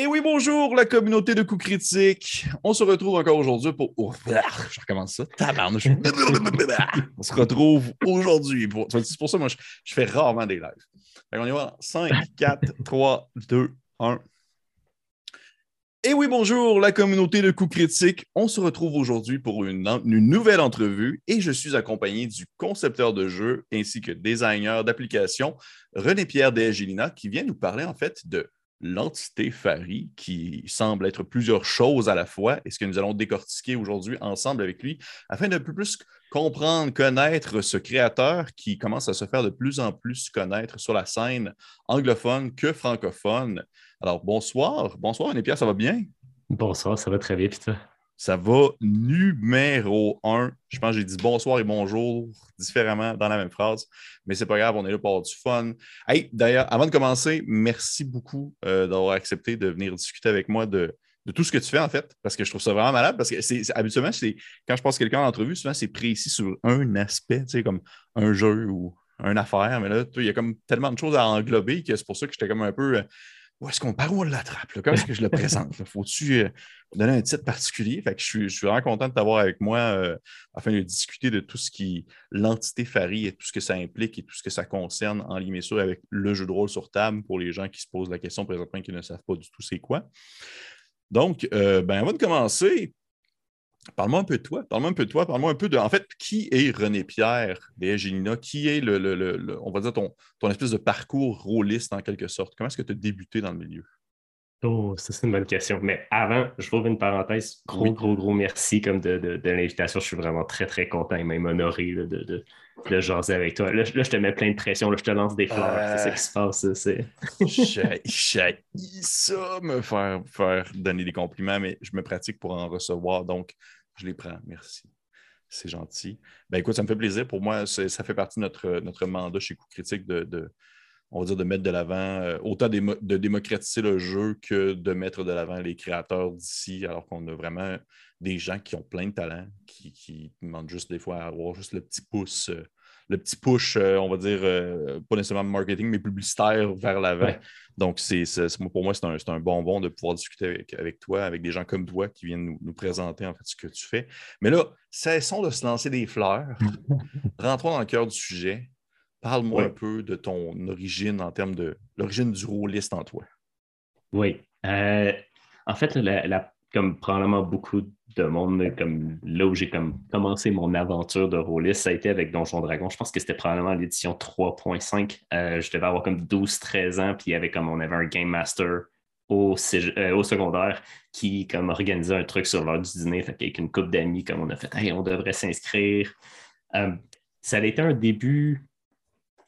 Et oui, bonjour la communauté de coups critiques. On se retrouve encore aujourd'hui pour. Oh, je recommence ça. On se retrouve aujourd'hui. Pour... C'est pour ça que moi, je, fais rarement des lives. on y va. 5, 4, 3, 2, 1. Et oui, bonjour la communauté de coups critiques. On se retrouve aujourd'hui pour une, une, nouvelle entrevue et je suis accompagné du concepteur de jeu ainsi que designer d'application René-Pierre Desgélina qui vient nous parler en fait de l'entité Fari, qui semble être plusieurs choses à la fois, et ce que nous allons décortiquer aujourd'hui ensemble avec lui, afin de plus comprendre, connaître ce créateur qui commence à se faire de plus en plus connaître sur la scène anglophone que francophone. Alors, bonsoir. Bonsoir, Pierre, ça va bien? Bonsoir, ça va très bien, puis toi? Ça va numéro un. Je pense que j'ai dit bonsoir et bonjour différemment dans la même phrase, mais c'est pas grave, on est là pour avoir du fun. Hey, d'ailleurs, avant de commencer, merci beaucoup euh, d'avoir accepté de venir discuter avec moi de, tout ce que tu fais en fait, parce que je trouve ça vraiment malade, parce que c'est, habituellement, c'est, quand je passe quelqu'un en entrevue, souvent c'est précis sur un aspect, tu sais, comme un jeu ou une affaire, mais là, il y a comme tellement de choses à englober que c'est pour ça que j'étais comme un peu. Où est-ce qu'on part où on l'attrape? Comment est-ce que je le présente? Faut-tu euh, donner un titre particulier? Fait que je, suis, vraiment content de t'avoir avec moi euh, afin de discuter de tout ce qui l'entité Fari et tout ce que ça implique et tout ce que ça concerne en ligne sûr avec le jeu de rôle sur table pour les gens qui se posent la question présentement et qui ne savent pas du tout c'est quoi. Donc, euh, ben, avant de commencer, Parle-moi un peu de toi. Parle-moi un peu de toi. Parle-moi un peu de, en fait, qui est René Pierre des Gélina? Qui est le, on va dire, ton, ton espèce de parcours rôliste en quelque sorte? Comment est-ce que tu as débuté dans le milieu? Oh, ça, c'est une bonne question. Mais avant, je rouvre une parenthèse. Gros, gros, gros merci comme de, l'invitation. Je suis vraiment très, très content et même honoré de, de, de, jaser avec toi. Là, je te mets plein de pression. Là, je te lance des fleurs. C'est ça qui se passe. J'ai ça, me faire, faire donner des compliments, mais je me pratique pour en recevoir. Donc, je les prends. Merci. C'est gentil. Ben écoute, ça me fait plaisir. Pour moi, ça fait partie de notre, notre mandat chez Coup Critique de, on va dire, de mettre de l'avant, euh, autant de démocratiser le jeu que de mettre de l'avant les créateurs d'ici, alors qu'on a vraiment des gens qui ont plein de talent, qui, demandent juste des fois à avoir juste le petit pouce, euh, le petit push, euh, on va dire, pas nécessairement marketing, mais publicitaire vers l'avant. Donc, c'est, pour moi, c'est un, un, bonbon de pouvoir discuter avec, toi, avec des gens comme toi qui viennent nous, nous, présenter en fait ce que tu fais. Mais là, cessons de se lancer des fleurs. Rentrons dans le cœur du sujet. Parle-moi un peu de ton origine en termes de l'origine du rôliste en toi. Oui. Euh, en fait, comme probablement beaucoup de monde, comme là où j'ai commencé mon aventure de rôliste, ça a été avec Donjon Dragon. Je pense que c'était probablement l'édition 3.5. Euh, je devais avoir comme 12-13 ans, puis avait comme on avait un Game Master au, euh, au, secondaire qui comme organisait un truc sur l'heure du dîner, avec une couple d'amis, comme on a fait, hey, on devrait s'inscrire. ça a été un début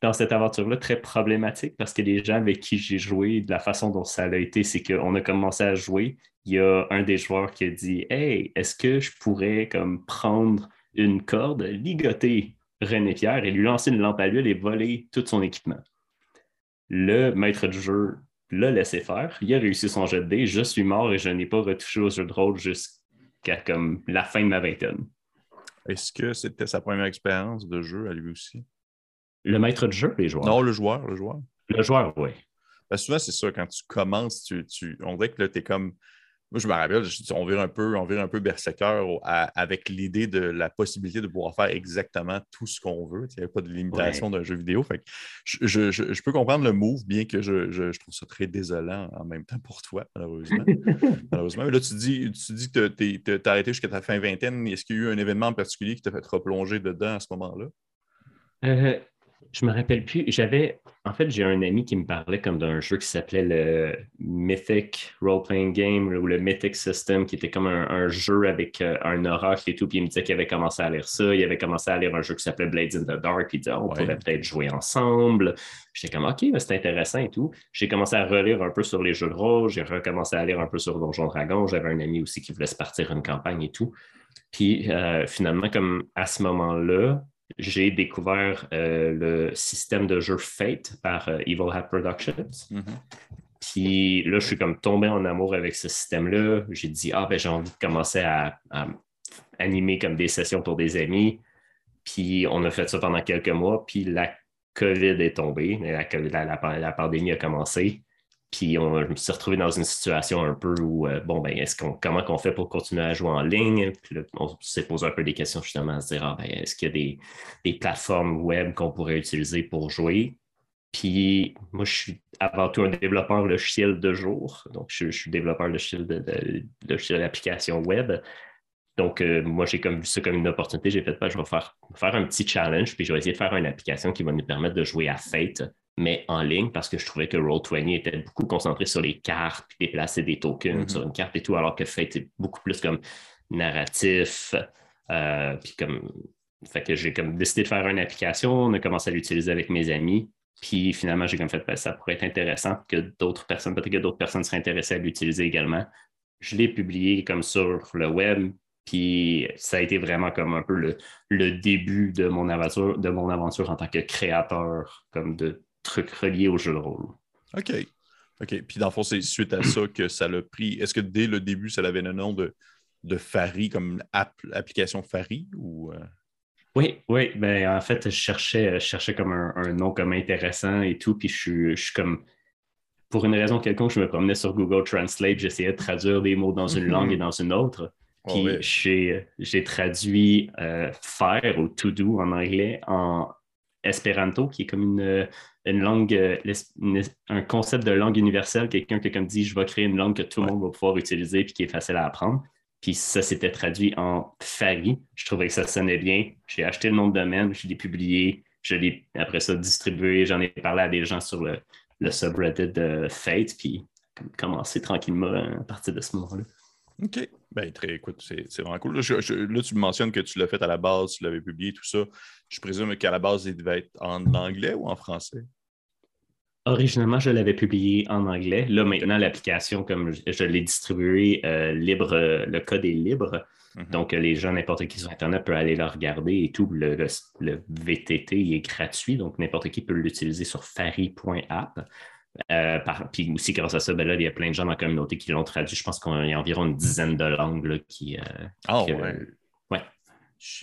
dans cette aventure-là très problématique parce que les gens avec qui j'ai joué, de la façon dont ça a été, c'est qu'on a commencé à jouer. Il y a un des joueurs qui a dit Hey, est-ce que je pourrais comme prendre une corde, ligoter René Pierre et lui lancer une lampe à l'huile et voler tout son équipement? Le maître du jeu l'a laissé faire. Il a réussi son jet de dés. Je suis mort et je n'ai pas retouché au jeu de rôle jusqu'à comme la fin de ma vingtaine. Est-ce que c'était sa première expérience de jeu à lui aussi? Le maître de jeu, les joueurs? Non, le joueur, le joueur. Le joueur, oui. souvent, c'est ça, quand tu commences, tu, tu, on dirait que là, tu es comme. Moi, je me rappelle, on vire un peu, on vire un peu berserker avec l'idée de la possibilité de pouvoir faire exactement tout ce qu'on veut. Il n'y avait pas de limitation d'un jeu vidéo. Fait je, je, je, peux comprendre le move, bien que je, trouve ça très désolant en même temps pour toi, malheureusement. malheureusement. Mais là, tu dis, tu dis que tu as arrêté jusqu'à ta fin vingtaine. Est-ce qu'il y a eu un événement en particulier qui t'a fait replonger dedans à ce moment-là? Euh, je me rappelle plus. J'avais, en fait, j'ai un ami qui me parlait comme d'un jeu qui s'appelait le Mythic Role Playing Game ou le Mythic System, qui était comme un, jeu avec euh, un oracle et tout. Puis il me disait qu'il avait commencé à lire ça. Il avait commencé à lire un jeu qui s'appelait Blades in the Dark. Puis il disait, oh, on pourrait peut-être jouer ensemble. J'étais comme, OK, c'est intéressant et tout. J'ai commencé à relire un peu sur les jeux de rôle. J'ai recommencé à lire un peu sur Donjon Dragon. J'avais un ami aussi qui voulait se partir une campagne et tout. Puis euh, finalement, comme à ce moment-là, j'ai découvert euh, le système de jeu Fate par euh, Evil Hat Productions. Mm-hmm. Puis là, je suis comme tombé en amour avec ce système-là. J'ai dit, ah, ben, j'ai envie de commencer à, animer comme des sessions pour des amis. Puis on a fait ça pendant quelques mois. Puis la COVID est tombée, la, la, pandémie a commencé. Puis on, je me suis retrouvé dans une situation un peu où, euh, bon, ben, est-ce qu'on, comment qu'on fait pour continuer à jouer en ligne? Puis là, on s'est posé un peu des questions justement à se dire, ah, ben, est-ce qu'il y a des, plateformes web qu'on pourrait utiliser pour jouer? Puis moi, je suis avant tout un développeur logiciel de jour. Donc, je, suis développeur logiciel de, de, logiciel d'application web. Donc, euh, moi, j'ai comme vu ça comme une opportunité. J'ai fait, ben, je vais faire, faire un petit challenge, puis je vais essayer de faire une application qui va nous permettre de jouer à Fate, mais en ligne, parce que je trouvais que Roll20 était beaucoup concentré sur les cartes, puis déplacer des tokens mm-hmm. sur une carte et tout, alors que Fate est beaucoup plus comme narratif, euh, puis comme fait que j'ai comme décidé de faire une application, on a commencé à l'utiliser avec mes amis. Puis finalement, j'ai comme fait, ben, ça pourrait être intéressant que d'autres personnes, peut-être que d'autres personnes seraient intéressées à l'utiliser également. Je l'ai publié comme sur le web, puis ça a été vraiment comme un peu le, début de mon aventure, de mon aventure en tant que créateur, comme de trucs reliés au jeu de rôle. OK. OK. Puis dans le fond, c'est suite à ça que ça l'a pris. Est-ce que dès le début, ça avait le nom de, de Fari, comme application Fari ou. Euh? Oui, oui. Ben, en fait, je cherchais, je cherchais comme un, nom comme intéressant et tout. Puis je suis, comme. Pour une raison quelconque, je me promenais sur Google Translate, j'essayais de traduire des mots dans une mm-hmm. langue et dans une autre. Puis j'ai traduit euh, faire ou to do en anglais en espéranto, qui est comme une, une langue, euh, un concept de langue universelle, quelqu'un qui comme dit je vais créer une langue que tout le monde va pouvoir utiliser puis qui est facile à apprendre. Puis ça s'était traduit en Fari. Je trouvais que ça sonnait bien. J'ai acheté le nom de domaine, je l'ai publié, je l'ai après ça distribué, j'en ai parlé à des gens sur le, le subreddit de Fate, puis commencé tranquillement à partir de ce moment-là. OK. Ben, très, écoute, c'est vraiment cool. Là, tu me mentionnes que tu l'as fait à la base, tu l'avais publié, tout ça. Je présume qu'à la base, il devait être en anglais ou en français? Originalement, je l'avais publié en anglais. Là, maintenant, l'application, comme je, l'ai distribuée euh, libre, euh, le code est libre. Mhm. Donc, les gens, n'importe qui sur Internet peut aller le regarder et tout. Le, VTT est gratuit, donc n'importe qui peut l'utiliser sur fari.app. Euh, puis aussi, grâce à ça, ben là, il y a plein de gens dans la communauté qui l'ont traduit. Je pense qu'il y a environ une dizaine de langues qui. Euh, ah ouais.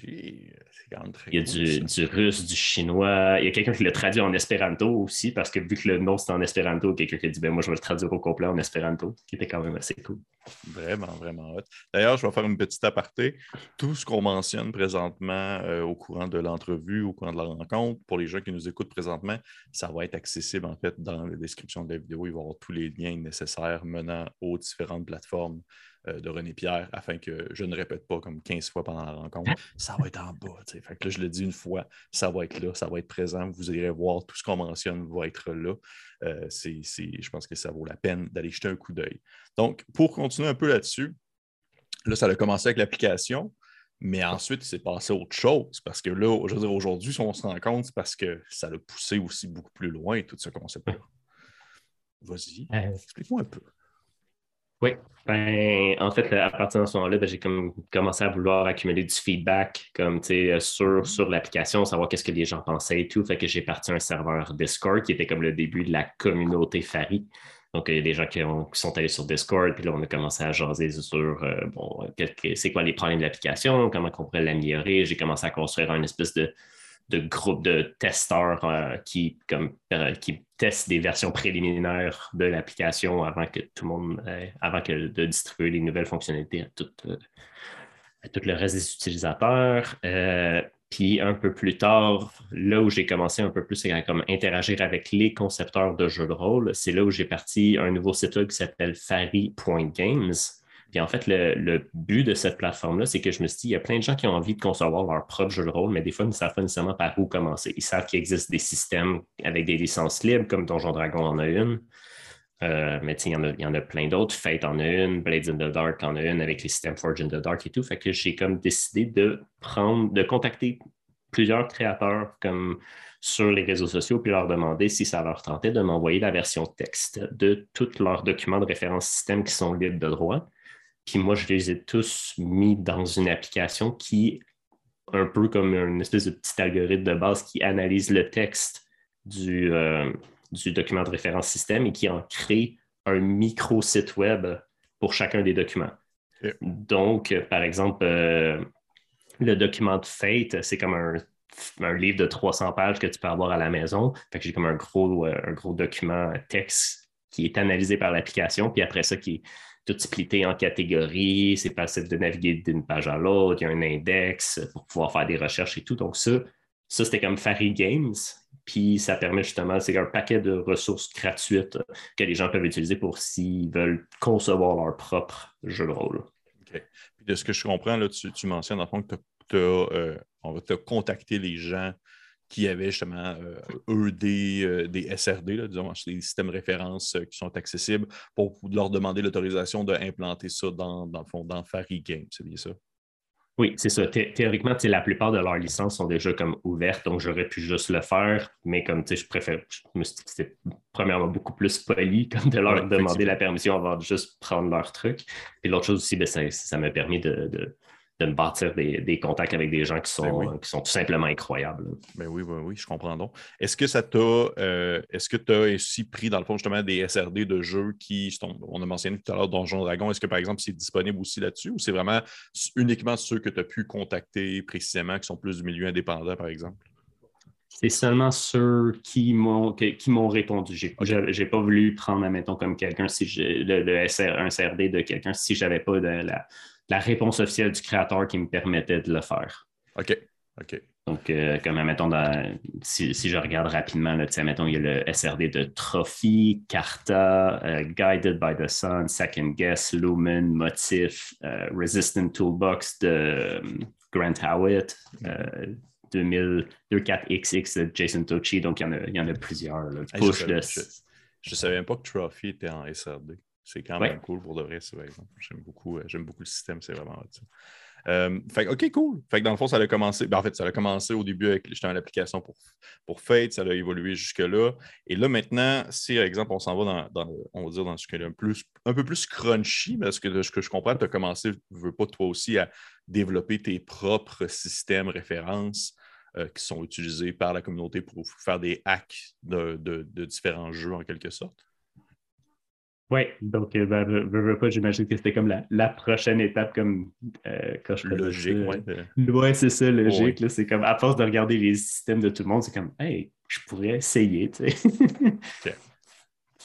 Ouais. Quand même très il y a du, russe, du chinois. Il y a quelqu'un qui l'a traduit en espéranto aussi, parce que vu que le nom c'est en espéranto, quelqu'un qui a dit ben, Moi, je vais le traduire au complet en espéranto, qui était quand même assez cool. Vraiment, vraiment hot. D'ailleurs, je vais faire une petite aparté. Tout ce qu'on mentionne présentement euh, au courant de l'entrevue, au courant de la rencontre, pour les gens qui nous écoutent présentement, ça va être accessible en fait dans la description de la vidéo. Il va y avoir tous les liens nécessaires menant aux différentes plateformes de René Pierre afin que je ne répète pas comme 15 fois pendant la rencontre. Ça va être en bas. Fait que là, je le dis une fois, ça va être là, ça va être présent. Vous irez voir tout ce qu'on mentionne va être là. Euh, je pense que ça vaut la peine d'aller jeter un coup d'œil. Donc, pour continuer un peu là-dessus, là, ça a commencé avec l'application. Mais ensuite, il s'est passé autre chose. Parce que là, je veux dire, aujourd'hui, si on se rend compte, c'est parce que ça l'a poussé aussi beaucoup plus loin, tout ce concept-là. Vas-y, euh, explique-moi un peu. Oui, ben, en fait, à partir de ce moment-là, ben, j'ai commencé à vouloir accumuler du feedback comme sur, mm-hmm. sur l'application, savoir qu'est-ce que les gens pensaient et tout. Fait que j'ai parti un serveur Discord qui était comme le début de la communauté Fari. Donc, il y a des gens qui, sont allés sur Discord, puis là, on a commencé à jaser sur euh, bon, c'est quoi les problèmes de l'application, comment on pourrait l'améliorer. J'ai commencé à construire un espèce de, de groupe de testeurs euh, qui, comme, euh, qui testent des versions préliminaires de l'application avant que tout le monde, euh, avant que de distribuer les nouvelles fonctionnalités à tout, à tout le reste des utilisateurs. puis un peu plus tard, là où j'ai commencé un peu plus à comme, interagir avec les concepteurs de jeux de rôle, c'est là où j'ai parti un nouveau site web qui s'appelle fari.games puis en fait, le, but de cette plateforme-là, c'est que je me suis dit, il y a plein de gens qui ont envie de concevoir leur propre jeu de rôle, mais des fois, ils ne savent pas nécessairement par où commencer. Ils savent qu'il existe des systèmes avec des licences libres, comme Donjon Dragon en a une. Euh, mais il y, y en a plein d'autres. Fate en a une, Blades in the Dark en a une avec les systèmes Forge in the Dark et tout. Fait que j'ai comme décidé de prendre, de contacter plusieurs créateurs comme sur les réseaux sociaux puis leur demander si ça leur tentait de m'envoyer la version texte de tous leurs documents de référence système qui sont libres de droit. Puis moi, je les ai tous mis dans une application qui, un peu comme une espèce de petit algorithme de base qui analyse le texte du, euh, du document de référence système et qui en crée un micro-site web pour chacun des documents. Donc, par exemple, euh, le document de Fate, c'est comme un, livre de 300 pages que tu peux avoir à la maison. Fait que j'ai comme un gros, euh, un gros document texte qui est analysé par l'application, puis après ça, qui est tout splitté en catégories, c'est possible de naviguer d'une page à l'autre, il y a un index pour pouvoir faire des recherches et tout. Donc ça, ça c'était comme Fairy Games, puis ça permet justement, c'est un paquet de ressources gratuites que les gens peuvent utiliser pour s'ils veulent concevoir leur propre jeu de rôle. OK. Puis de ce que je comprends, là, tu, tu mentionnes, en fond, que tu euh, on va te contacter les gens qui avaient justement, euh, eux, des, euh, des SRD, là, disons, des systèmes références qui sont accessibles pour leur demander l'autorisation d'implanter ça dans, dans le fond, dans Fairy Games. C'est bien ça? Oui, c'est ça. théoriquement, la plupart de leurs licences sont déjà comme ouvertes, donc j'aurais pu juste le faire, mais comme tu sais, je préfère, je me suis dit premièrement beaucoup plus poli comme de leur demander la permission avant de juste prendre leur truc. Et l'autre chose aussi, ben, ça, ça m'a permis de, de me bâtir des, contacts avec des gens qui sont, ben qui sont tout simplement incroyables. Ben oui, oui, oui, je comprends donc. Est-ce que ça t'a euh, est-ce que tu as aussi pris, dans le fond, justement, des SRD de jeux qui sont, on a mentionné tout à l'heure Donjon Dragon, est-ce que par exemple c'est disponible aussi là-dessus ou c'est vraiment uniquement ceux que tu as pu contacter précisément qui sont plus du milieu indépendant, par exemple? C'est seulement ceux qui m'ont qui m'ont répondu. J'ai n'ai pas voulu prendre, admettons, comme quelqu'un, si le, le SR, un CRD de quelqu'un, si je n'avais pas de la, la réponse officielle du créateur qui me permettait de le faire. OK. OK. Donc, euh, comme, mettons, si, je regarde rapidement, là, mettons, il y a le SRD de Trophy, Carta, euh, Guided by the Sun, Second Guess, Lumen, Motif, euh, Resistant Toolbox de Grant Howitt, 2004XX de Jason Tochi. Donc, il y en a, il y en a plusieurs. je ne savais, même pas que Trophy était en SRD. C'est quand même cool pour de vrai, par exemple. J'aime beaucoup, euh, j'aime beaucoup le système, c'est vraiment ça. Euh, fait OK, cool. Fait que dans le fond, ça a commencé. Ben, en fait, ça a commencé au début avec justement l'application pour, pour Fate, ça a évolué jusque-là. Et là, maintenant, si, par exemple, on s'en va dans, on va dire, dans ce un, plus, un peu plus crunchy, parce que de ce que je comprends, tu as commencé, ne veux pas toi aussi, à développer tes propres systèmes références euh, qui sont utilisés par la communauté pour faire des hacks de différents jeux en quelque sorte? Oui, donc euh, ben, pas, j'imagine que c'était comme la, prochaine étape comme euh, quand je Logique, oui. Ouais, c'est ça, logique. C'est comme à force de regarder les systèmes de tout le monde, c'est comme Hey, je pourrais essayer, tu sais.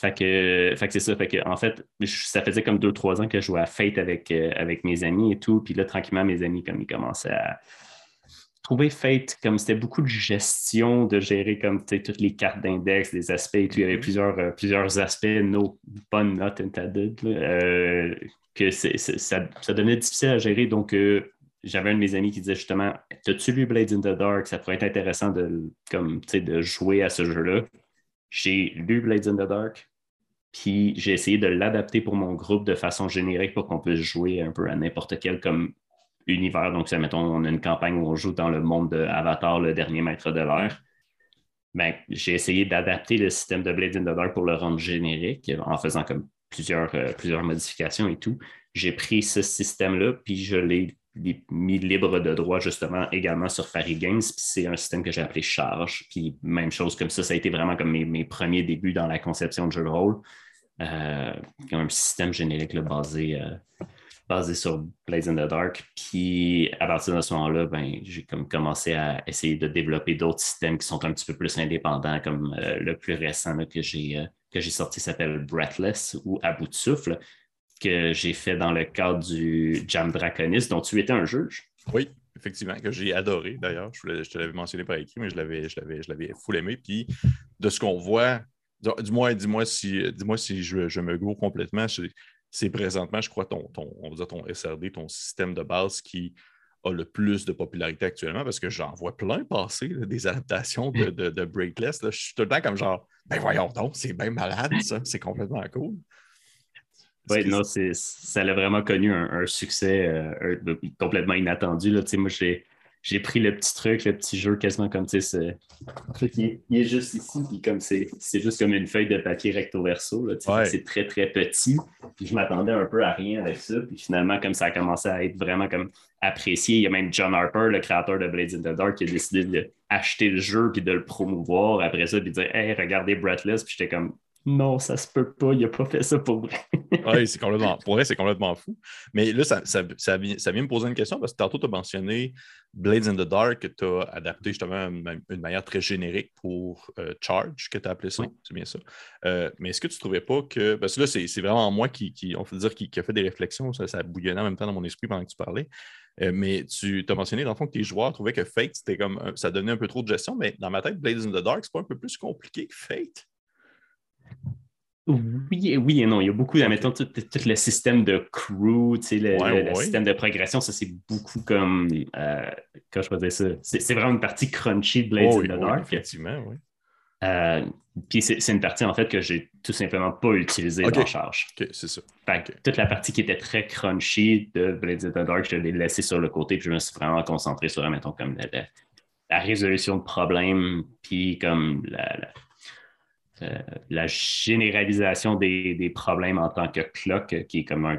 Fait que, fait que c'est ça. Fait que, en fait, ça faisait comme deux, trois ans que je jouais à Fate avec, euh, avec mes amis et tout. Puis là, tranquillement, mes amis, comme ils commençaient à, trouvé Fate comme c'était beaucoup de gestion, de gérer comme toutes les cartes d'index, les aspects et tout. Il y avait mhm. plusieurs, euh, plusieurs aspects, no fun, not intended, euh, que ça, ça, devenait difficile à gérer. Donc, euh, j'avais un de mes amis qui disait justement T'as-tu lu Blades in the Dark? Ça pourrait être intéressant de, comme, de jouer à ce jeu-là. J'ai lu Blades in the Dark, puis j'ai essayé de l'adapter pour mon groupe de façon générique pour qu'on puisse jouer un peu à n'importe quel comme univers. Donc, ça, mettons, on a une campagne où on joue dans le monde d'Avatar, le dernier maître de l'air. Ben, j'ai essayé d'adapter le système de Blade in the pour le rendre générique en faisant euh, plusieurs modifications et tout. J'ai pris ce système-là, puis je l'ai mis libre de droit justement également sur Fairy Games. C'est un système que j'ai appelé Charge. Puis même chose comme ça, ça a été vraiment comme mes, premiers débuts dans la conception de jeu de rôle. Euh, comme un système générique basé, euh, basé sur Blaze in the Dark. Puis à partir de ce moment-là, ben, j'ai comme commencé à essayer de développer d'autres systèmes qui sont un petit peu plus indépendants, comme euh, le plus récent que j'ai euh, que j'ai sorti s'appelle Breathless ou À bout de souffle, que j'ai fait dans le cadre du Jam Draconis, dont tu étais un juge. Oui, effectivement, que j'ai adoré d'ailleurs. Je, te l'avais mentionné par écrit, mais je l'avais, je l'avais, full aimé. Puis de ce qu'on voit, dis-moi, dis-moi si, dis-moi si je, je me gourre complètement présentement, je crois, ton, ton, on ton SRD, ton système de base qui a le plus de popularité actuellement parce que j'en vois plein passer des adaptations de, de, de Breakless. Je suis tout le temps comme genre, ben voyons donc, c'est bien malade, ça, c'est complètement cool. Oui, non, ça a vraiment connu un, succès euh, complètement inattendu. Là. Moi, j'ai j'ai pris le petit truc, le petit jeu quasiment comme, tu sais, il, est juste ici, puis comme c'est juste comme une feuille de papier recto verso, c'est très, très petit. Puis je m'attendais un peu à rien avec ça. Puis finalement, comme ça a commencé à être vraiment comme apprécié, il y a même John Harper, le créateur de Blades in the Dark, qui a décidé d'acheter le jeu puis de le promouvoir après ça, puis de dire, hey, regardez Breathless. Puis j'étais comme, non, ça se peut pas, il a pas fait ça pour vrai. oui, c'est complètement, pour vrai, c'est complètement fou. Mais là, ça, ça, vient, me poser une question parce que tantôt, tu as mentionné Blades in the Dark, que tu as adapté justement d'une manière très générique pour euh, Charge, que tu as appelé ça. C'est bien ça. Euh, mais est-ce que tu ne trouvais pas que. Parce que là, c'est vraiment moi qui, on peut dire, qui, a fait des réflexions, ça, ça bouillonnait en même temps dans mon esprit pendant que tu parlais. Euh, mais tu as mentionné, dans le fond, que tes joueurs trouvaient que Fate, c'était comme ça donnait un peu trop de gestion, mais dans ma tête, Blades in the Dark, c'est pas un peu plus compliqué que Fate? Oui, oui et non. Il y a beaucoup, admettons, tout, le système de crew, le, système de progression, ça, c'est beaucoup comme. Euh, quand je faisais ça, c'est vraiment une partie crunchy de Blades in the Dark. effectivement, oui. Euh, puis c'est une partie, en fait, que j'ai tout simplement pas utilisée okay. dans charge. OK, c'est ça. Toute la partie qui était très crunchy de Blades in the Dark, je l'ai laissée sur le côté, puis je me suis vraiment concentré sur, admettons, comme la, résolution de problèmes, puis comme la euh, la généralisation des, problèmes en tant que clock, euh, qui est comme un.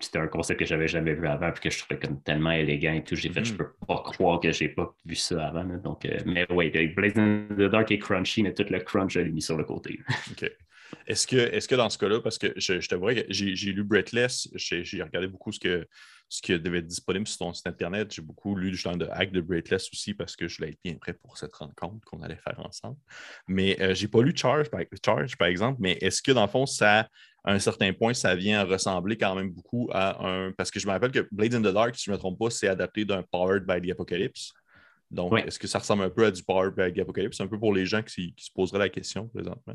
C'était un concept que j'avais jamais vu avant, puis que je trouvais comme tellement élégant et tout. J'ai fait, je mm. peux pas croire que j'ai pas vu ça avant. Donc, euh, mais oui, Blazing the Dark est crunchy, mais tout le crunch, je l'ai mis sur le côté. OK. Est-ce que, est que dans ce cas-là, parce que je, je t'avouerais que j'ai lu Breathless, j'ai regardé beaucoup ce que ce qui devait être disponible sur ton site Internet. J'ai beaucoup lu du genre de hack de Breakless aussi parce que je voulais être bien prêt pour cette rencontre qu'on allait faire ensemble. Mais je euh, j'ai pas lu Charge par, Charge, par exemple, mais est-ce que dans le fond, ça, à un certain point, ça vient ressembler quand même beaucoup à un. Parce que je me rappelle que Blades in the Dark, si je ne me trompe pas, c'est adapté d'un Powered by the Apocalypse. Donc, est-ce que ça ressemble un peu à du Powered by the Apocalypse? Un peu pour les gens qui se poseraient la question présentement.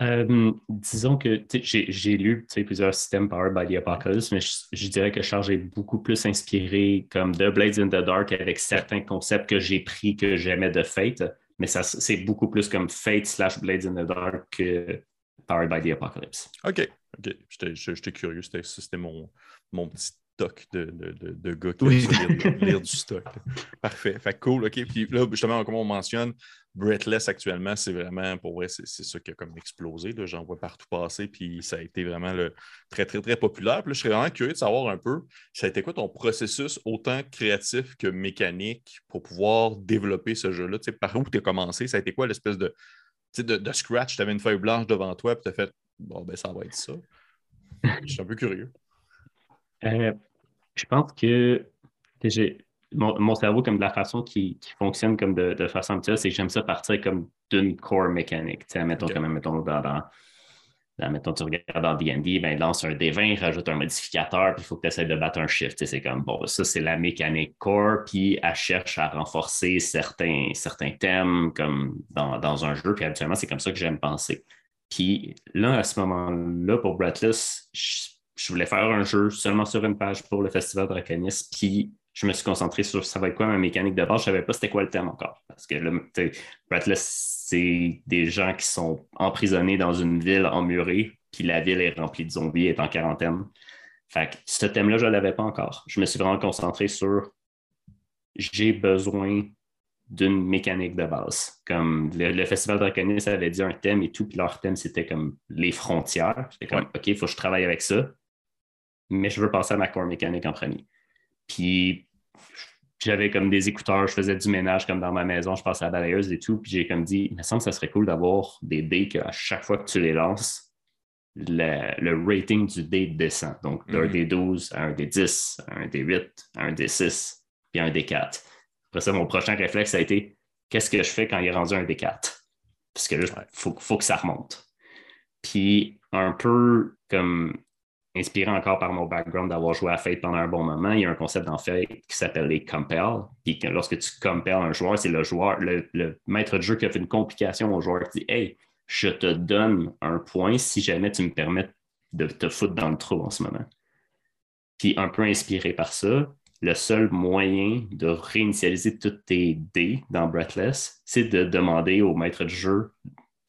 Euh, disons que j'ai lu plusieurs systèmes Powered by the Apocalypse, mais je, dirais que Charge est beaucoup plus inspiré comme de Blades in the Dark avec certains concepts que j'ai pris que j'aimais de Fate, mais c'est beaucoup plus comme Fate slash Blades in the Dark que Powered by the Apocalypse. OK. OK. J'étais curieux. C'était mon, mon petit stock de, de, de, gars qui oui. lire, du stock. Parfait. Fait cool. OK. Puis là, justement, comme on mentionne, Breathless actuellement, c'est vraiment, pour vrai, c'est ça qui a comme explosé. J'en vois partout passer. Puis ça a été vraiment le, très, très, très populaire. Puis là, je serais vraiment curieux de savoir un peu, ça a été quoi ton processus autant créatif que mécanique pour pouvoir développer ce jeu-là? Par où tu as commencé? Ça a été quoi l'espèce de, de, de scratch? Tu avais une feuille blanche devant toi, puis tu as fait, bon, ben ça va être ça. Je suis un peu curieux. Euh, je pense que j'ai mon, cerveau, comme de la façon qui, fonctionne comme de, façon habituelle, c'est que j'aime ça partir comme d'une core mécanique. Mettons, quand même, mettons, dans, mettons, tu regardes dans D&D, ben, lance un D20, rajoute un modificateur, puis il faut que tu essaies de battre un shift. C'est comme, bon, ça, c'est la mécanique core, puis elle cherche à renforcer certains, certains thèmes comme dans, un jeu, puis habituellement, c'est comme ça que j'aime penser. Puis là, à ce moment-là, pour Breathless, je voulais faire un jeu seulement sur une page pour le Festival Draconis, puis je me suis concentré sur ça va être quoi ma mécanique de base. Je ne savais pas c'était quoi le thème encore. Parce que là, c'est des gens qui sont emprisonnés dans une ville emmurée, puis la ville est remplie de zombies, est en quarantaine. Fait que ce thème-là, je ne l'avais pas encore. Je me suis vraiment concentré sur j'ai besoin d'une mécanique de base. Comme le, Festival Draconis avait dit un thème et tout, puis leur thème, c'était comme les frontières. C'était comme, OK, il faut que je travaille avec ça mais je veux passer à ma core mécanique en premier. Puis j'avais comme des écouteurs, je faisais du ménage comme dans ma maison, je passais à la balayeuse et tout. Puis j'ai comme dit, il me semble que ça serait cool d'avoir des dés qu'à chaque fois que tu les lances, le, rating du dé descend. Donc d'un mm-hmm. des 12 à un des 10, à un des 8, à un des 6, puis à un des 4. Après ça, mon prochain réflexe a été qu'est-ce que je fais quand il est rendu un des 4? Parce que là, il faut, faut que ça remonte. Puis un peu comme inspiré encore par mon background d'avoir joué à Fate pendant un bon moment, il y a un concept en Fate qui s'appelle les compel. Puis lorsque tu compels un joueur, c'est le joueur, le, maître de jeu qui a fait une complication au joueur qui dit Hey, je te donne un point si jamais tu me permets de te foutre dans le trou en ce moment. Puis un peu inspiré par ça, le seul moyen de réinitialiser toutes tes dés dans Breathless, c'est de demander au maître de jeu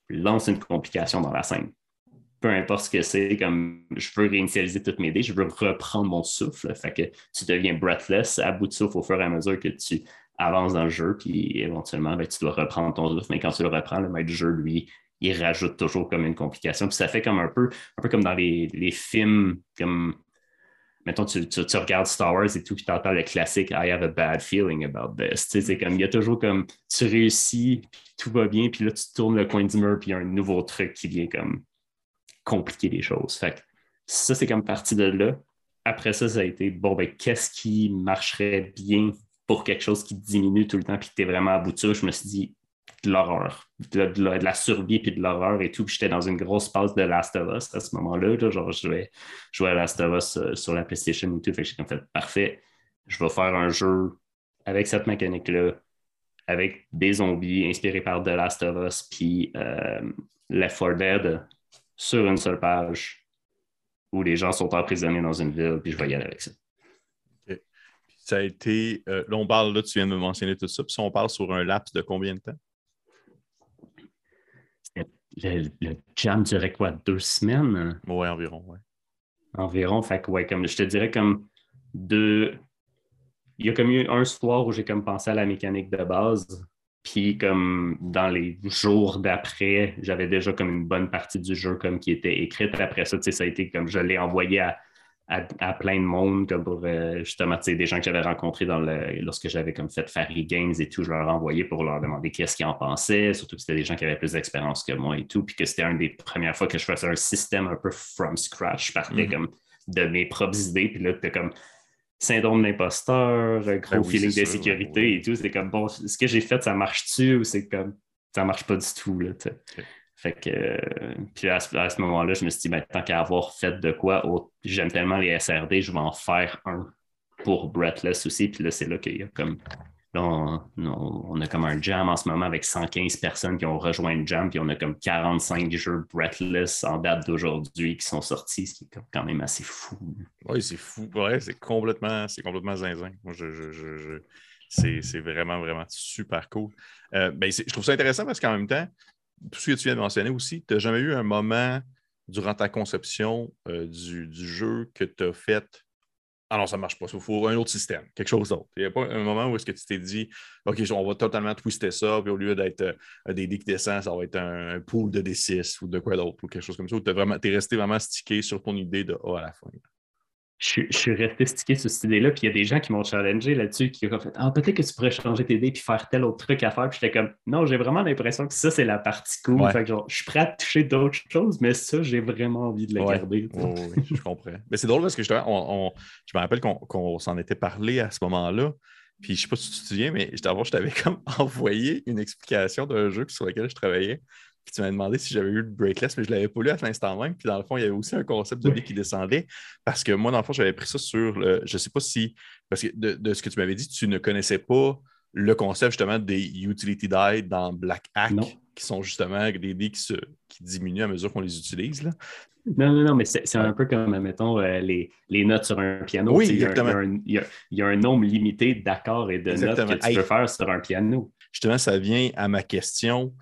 lance une complication dans la scène peu importe ce que c'est, comme je veux réinitialiser toutes mes dés, je veux reprendre mon souffle. Fait que tu deviens breathless à bout de souffle au fur et à mesure que tu avances dans le jeu, puis éventuellement, ben, tu dois reprendre ton souffle. Mais quand tu le reprends, le maître du jeu, lui, il rajoute toujours comme une complication. Puis ça fait comme un peu, un peu comme dans les, films comme mettons, tu, regardes Star Wars et tout, puis tu entends le classique I have a bad feeling about this. c'est comme, il y a toujours comme, tu réussis, tout va bien, puis là, tu tournes le coin du mur, puis il y a un nouveau truc qui vient comme compliquer les choses. Fait ça, c'est comme partie de là. Après ça, ça a été, bon, ben, qu'est-ce qui marcherait bien pour quelque chose qui diminue tout le temps, puis que tu es vraiment à bout de ça? Je me suis dit, de l'horreur, de, la survie puis de l'horreur et tout. j'étais dans une grosse passe de Last of Us à ce moment-là. genre, je jouais, jouais à Last of Us euh, sur la PlayStation et tout. Fait que j'ai comme fait parfait. Je vais faire un jeu avec cette mécanique-là, avec des zombies inspirés par The Last of Us puis euh, Left 4 Dead sur une seule page où les gens sont emprisonnés dans une ville, puis je vais y aller avec ça. Ça a été. Euh, là, on parle, là, tu viens de me mentionner tout ça, puis on parle sur un laps de combien de temps? le, jam durait quoi, deux semaines? Oui, environ, oui. Environ, fait que, ouais, comme je te dirais, comme deux. Il y a comme eu un soir où j'ai comme pensé à la mécanique de base, puis comme dans les jours d'après, j'avais déjà comme une bonne partie du jeu comme qui était écrite. Après ça, ça a été comme je l'ai envoyé à à, plein de monde, comme pour euh, justement des gens que j'avais rencontrés dans le, lorsque j'avais comme fait Fairy Games et tout, je leur envoyais pour leur demander qu'est-ce qu'ils en pensaient, surtout que c'était des gens qui avaient plus d'expérience que moi et tout, puis que c'était une des premières fois que je faisais un système un peu from scratch, je partais mm-hmm. comme de mes propres idées, puis là, tu comme syndrome d'imposteur, gros ben feeling d'insécurité et tout, c'est comme bon, ce que j'ai fait, ça marche-tu ou c'est comme ça marche pas du tout, là, fait que, euh, puis à ce, moment-là, je me suis dit, ben, tant qu'à avoir fait de quoi, j'aime tellement les SRD, je vais en faire un pour Breathless aussi. Puis là, c'est là qu'il y a comme. Là, on, a comme un jam en ce moment avec 115 personnes qui ont rejoint le jam, puis on a comme 45 jeux Breathless en date d'aujourd'hui qui sont sortis, ce qui est quand même assez fou. Oui, c'est fou. Ouais, c'est complètement, complètement zinzin. Moi, je, c'est vraiment, vraiment super cool. Euh, ben, je trouve ça intéressant parce qu'en même temps, tout ce que tu viens de mentionner aussi, tu n'as jamais eu un moment durant ta conception euh, du, jeu que tu as fait Ah non, ça ne marche pas, il faut un autre système, quelque chose d'autre. Il n'y a pas un moment où est-ce que tu t'es dit OK, on va totalement twister ça, puis au lieu d'être euh, des dés qui descend, ça va être un, pool de D6 ou de quoi d'autre, ou quelque chose comme ça, où tu es, resté vraiment stické sur ton idée de A à la fin je, suis resté stické sur cette idée-là, puis il y a des gens qui m'ont challengé là-dessus, qui ont fait Ah, peut-être que tu pourrais changer tes idées puis faire tel autre truc à faire. Puis j'étais comme Non, j'ai vraiment l'impression que ça, c'est la partie cool. Fait que genre, je suis prêt à toucher d'autres choses, mais ça, j'ai vraiment envie de le garder. oui, je comprends. mais c'est drôle parce que je, on, je me rappelle qu'on s'en était parlé à ce moment-là. Puis je sais pas si tu te souviens, mais je t'avais comme envoyé une explication d'un jeu sur lequel je travaillais tu m'as demandé si j'avais eu le breakless, mais je ne l'avais pas lu à l'instant même. Puis dans le fond, il y avait aussi un concept de vie qui descendait. Parce que moi, dans le fond, j'avais pris ça sur le. Je ne sais pas si. Parce que de, ce que tu m'avais dit, tu ne connaissais pas le concept justement des utility die dans Black Hack, qui sont justement des dés qui, qui diminuent à mesure qu'on les utilise. Là. Non, non, non, mais c'est un peu comme, mettons, euh, les, les, notes sur un piano. Oui, exactement. Il y, a un nombre limité d'accords et de notes que tu peux faire sur un piano. Justement, ça vient à ma question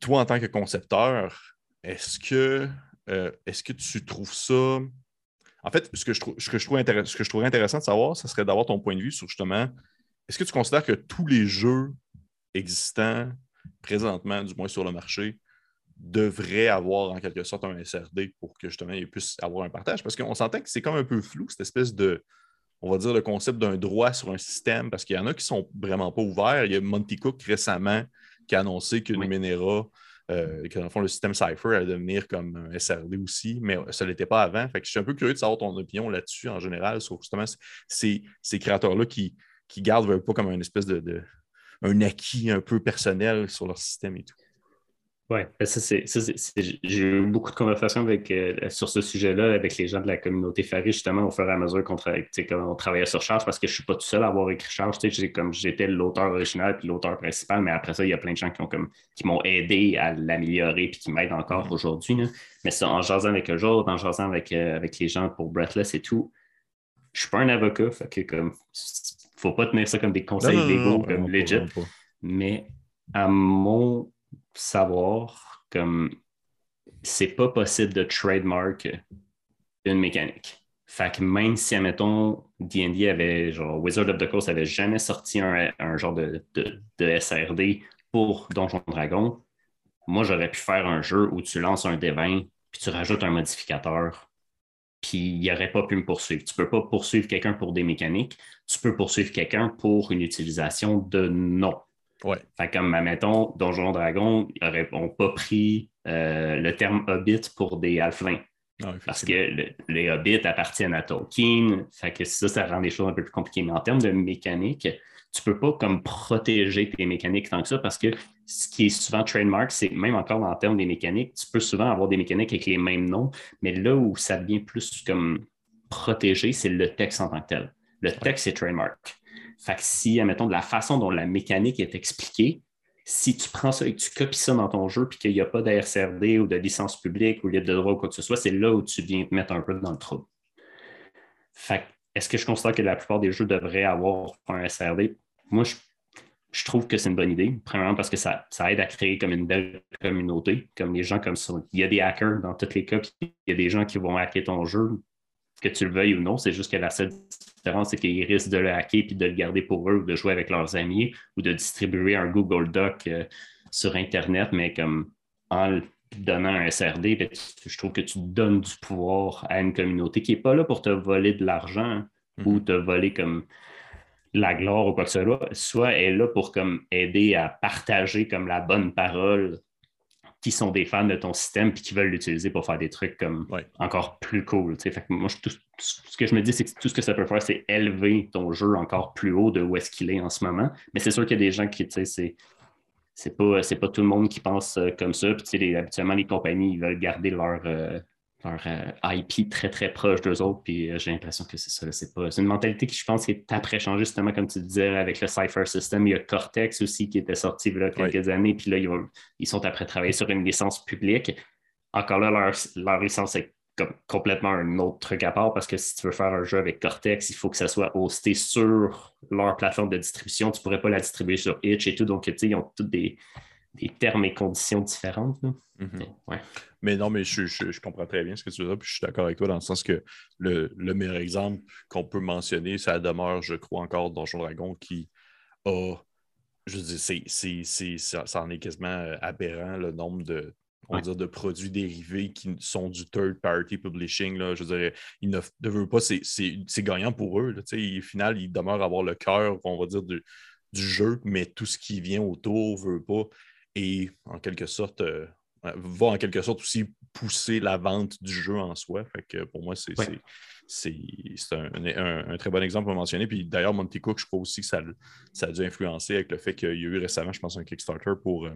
toi, en tant que concepteur, est-ce que, euh, est que tu trouves ça. En fait, ce que je, trouve, ce, ce que trouverais intéressant de savoir, ce serait d'avoir ton point de vue sur justement, est-ce que tu considères que tous les jeux existants présentement, du moins sur le marché, devraient avoir en quelque sorte un SRD pour que justement ils puissent avoir un partage? Parce qu'on s'entend que c'est comme un peu flou, cette espèce de, on va dire, le concept d'un droit sur un système, parce qu'il y en a qui sont vraiment pas ouverts. Il y a Monty Cook récemment qui a annoncé que Numenera, euh, que dans le fond, le système Cypher allait devenir comme un SRD aussi, mais ça ne l'était pas avant. Fait que je suis un peu curieux de savoir ton opinion là-dessus en général sur justement ces, ces créateurs-là qui, qui gardent pas comme un espèce de, un acquis un peu personnel sur leur système et tout. Oui, ben, ça, c'est, j'ai eu beaucoup de conversations avec, euh, sur ce sujet-là avec les gens de la communauté Farid, justement, au fur et à mesure qu'on, travaillait sur Charge, parce que je ne suis pas tout seul à avoir écrit Charge. Comme j'étais l'auteur original puis l'auteur principal, mais après ça, il y a plein de gens qui, ont comme, qui m'ont aidé à l'améliorer et qui m'aident encore mm-hmm. aujourd'hui. Mais ça, en jasant avec eux autres, en jasant avec, euh, avec les gens pour Breathless et tout, je ne suis pas un avocat, fait que comme faut pas tenir ça comme des conseils légaux, comme legit. Mais à mon savoir comme c'est pas possible de trademark une mécanique. Fait que même si, admettons, D&D avait, genre, Wizard of the Coast avait jamais sorti un, genre de, de, SRD pour Donjon Dragon, moi, j'aurais pu faire un jeu où tu lances un D20, puis tu rajoutes un modificateur, puis il n'aurait pas pu me poursuivre. Tu ne peux pas poursuivre quelqu'un pour des mécaniques, tu peux poursuivre quelqu'un pour une utilisation de nom. Ouais. Fait comme, admettons, Donjon Dragon, ils n'ont pas pris euh, le terme Hobbit pour des halflings. Ah, parce que les Hobbits appartiennent à Tolkien. Fait que ça, ça rend les choses un peu plus compliquées. Mais en termes de mécanique, tu ne peux pas comme protéger tes mécaniques tant que ça parce que ce qui est souvent trademark, c'est même encore en termes des mécaniques, tu peux souvent avoir des mécaniques avec les mêmes noms, mais là où ça devient plus comme protégé, c'est le texte en tant que tel. Le texte, c'est trademark. Fait que si, admettons, de la façon dont la mécanique est expliquée, si tu prends ça et que tu copies ça dans ton jeu puis qu'il n'y a pas d'ARCRD ou de licence publique ou libre de droit ou quoi que ce soit, c'est là où tu viens te mettre un peu dans le trouble. Fait est-ce que je considère que la plupart des jeux devraient avoir un SRD? Moi, je, trouve que c'est une bonne idée. Premièrement, parce que ça, aide à créer comme une belle communauté, comme les gens comme ça. Il y a des hackers dans tous les cas, puis il y a des gens qui vont hacker ton jeu, que tu le veuilles ou non. C'est juste que la seule différence, c'est qu'ils risquent de le hacker puis de le garder pour eux ou de jouer avec leurs amis ou de distribuer un Google Doc euh, sur Internet, mais comme en donnant un SRD, ben, je trouve que tu donnes du pouvoir à une communauté qui n'est pas là pour te voler de l'argent ou mhm. te voler comme la gloire ou quoi que ce soit, soit est là pour comme aider à partager comme la bonne parole qui sont des fans de ton système et qui veulent l'utiliser pour faire des trucs comme encore plus cool. moi, tout, ce que je me dis, c'est que tout ce que ça peut faire, c'est élever ton jeu encore plus haut de où est-ce qu'il est en ce moment. Mais c'est sûr qu'il y a des gens qui, tu sais, c'est c'est pas, pas tout le monde qui pense euh, comme ça. Puis, habituellement, les compagnies, ils veulent garder leur, euh, leur euh, IP très, très proche d'eux autres. Puis j'ai l'impression que c'est ça. C'est, pas, c'est une mentalité qui, je pense, qui est après changée, justement, comme tu disais, avec le Cypher System. Il y a Cortex aussi qui était sorti il y a quelques années. Puis là, ils, sont après travailler sur une licence publique. Encore là, leur, leur licence est complètement un autre truc à part parce que si tu veux faire un jeu avec Cortex, il faut que ça soit hosté sur leur plateforme de distribution. Tu ne pourrais pas la distribuer sur Itch et tout. Donc, tu sais, ils ont tous des, termes et conditions différentes. Mm-hmm. Mais non, mais je, comprends très bien ce que tu veux dire, puis je suis d'accord avec toi dans le sens que le, meilleur exemple qu'on peut mentionner, ça demeure, je crois encore, Donjon Dragon qui a. Je veux dire, c'est, ça en est quasiment euh, aberrant le nombre de, on dire, de produits dérivés qui sont du third-party publishing. Là. Je dirais, ils ne, veulent pas, c'est gagnant pour eux. Là. Au final, ils demeurent avoir le cœur, on va dire, du, jeu, mais tout ce qui vient autour ne veut pas. Et en quelque sorte, euh, va en quelque sorte aussi pousser la vente du jeu en soi. Fait que pour moi, c'est un, très bon exemple à mentionner. Puis d'ailleurs, Monty Cook, je crois aussi que ça, ça a dû influencer avec le fait qu'il y a eu récemment, je pense, un Kickstarter pour. Euh,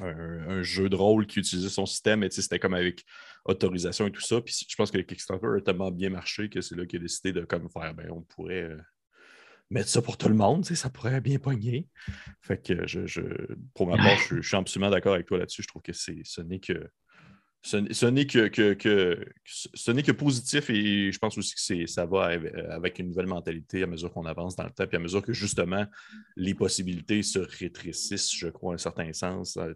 un, jeu de rôle qui utilisait son système, et c'était comme avec autorisation et tout ça. Puis je pense que le Kickstarter a tellement bien marché que c'est là qu'il a décidé de comme faire, ben, on pourrait euh, mettre ça pour tout le monde, ça pourrait bien pogner. Fait que je, pour ma part, je, suis absolument d'accord avec toi là-dessus. Je trouve que ce n'est que ce, n'est que, ce n'est que positif et je pense aussi que ça va avec une nouvelle mentalité à mesure qu'on avance dans le temps, et à mesure que justement les possibilités se rétrécissent, je crois, en un certain sens. Euh,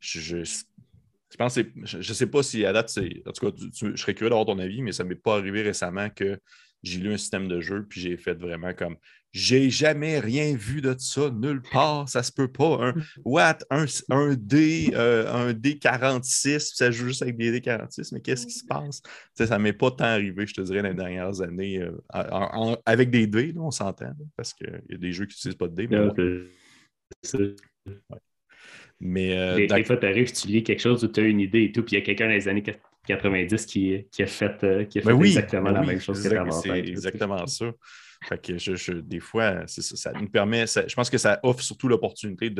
je, je pense je ne sais pas si à date, c'est. En tout cas, je serais curieux d'avoir ton avis, mais ça ne m'est pas arrivé récemment que j'ai lu un système de jeu, puis j'ai fait vraiment comme j'ai jamais rien vu de ça nulle part, ça se peut pas. Un what? Un, un D, euh, un D46, ça joue juste avec des D46, mais qu'est-ce qui se passe? ça ne m'est pas tant arrivé, je te dirais, dans les dernières années. Euh, avec des D, on s'entend, parce qu'il y a des jeux qui n'utilisent pas de D. Mais, mais euh, des, fois, tu arrives, tu lis quelque chose où tu as une idée et tout, puis il y a quelqu'un dans les années 90 qui, qui a fait, qui a ben fait exactement ben la même chose que C'est exactement ça. Fait que je, des fois, ça, nous permet, je pense que ça offre surtout l'opportunité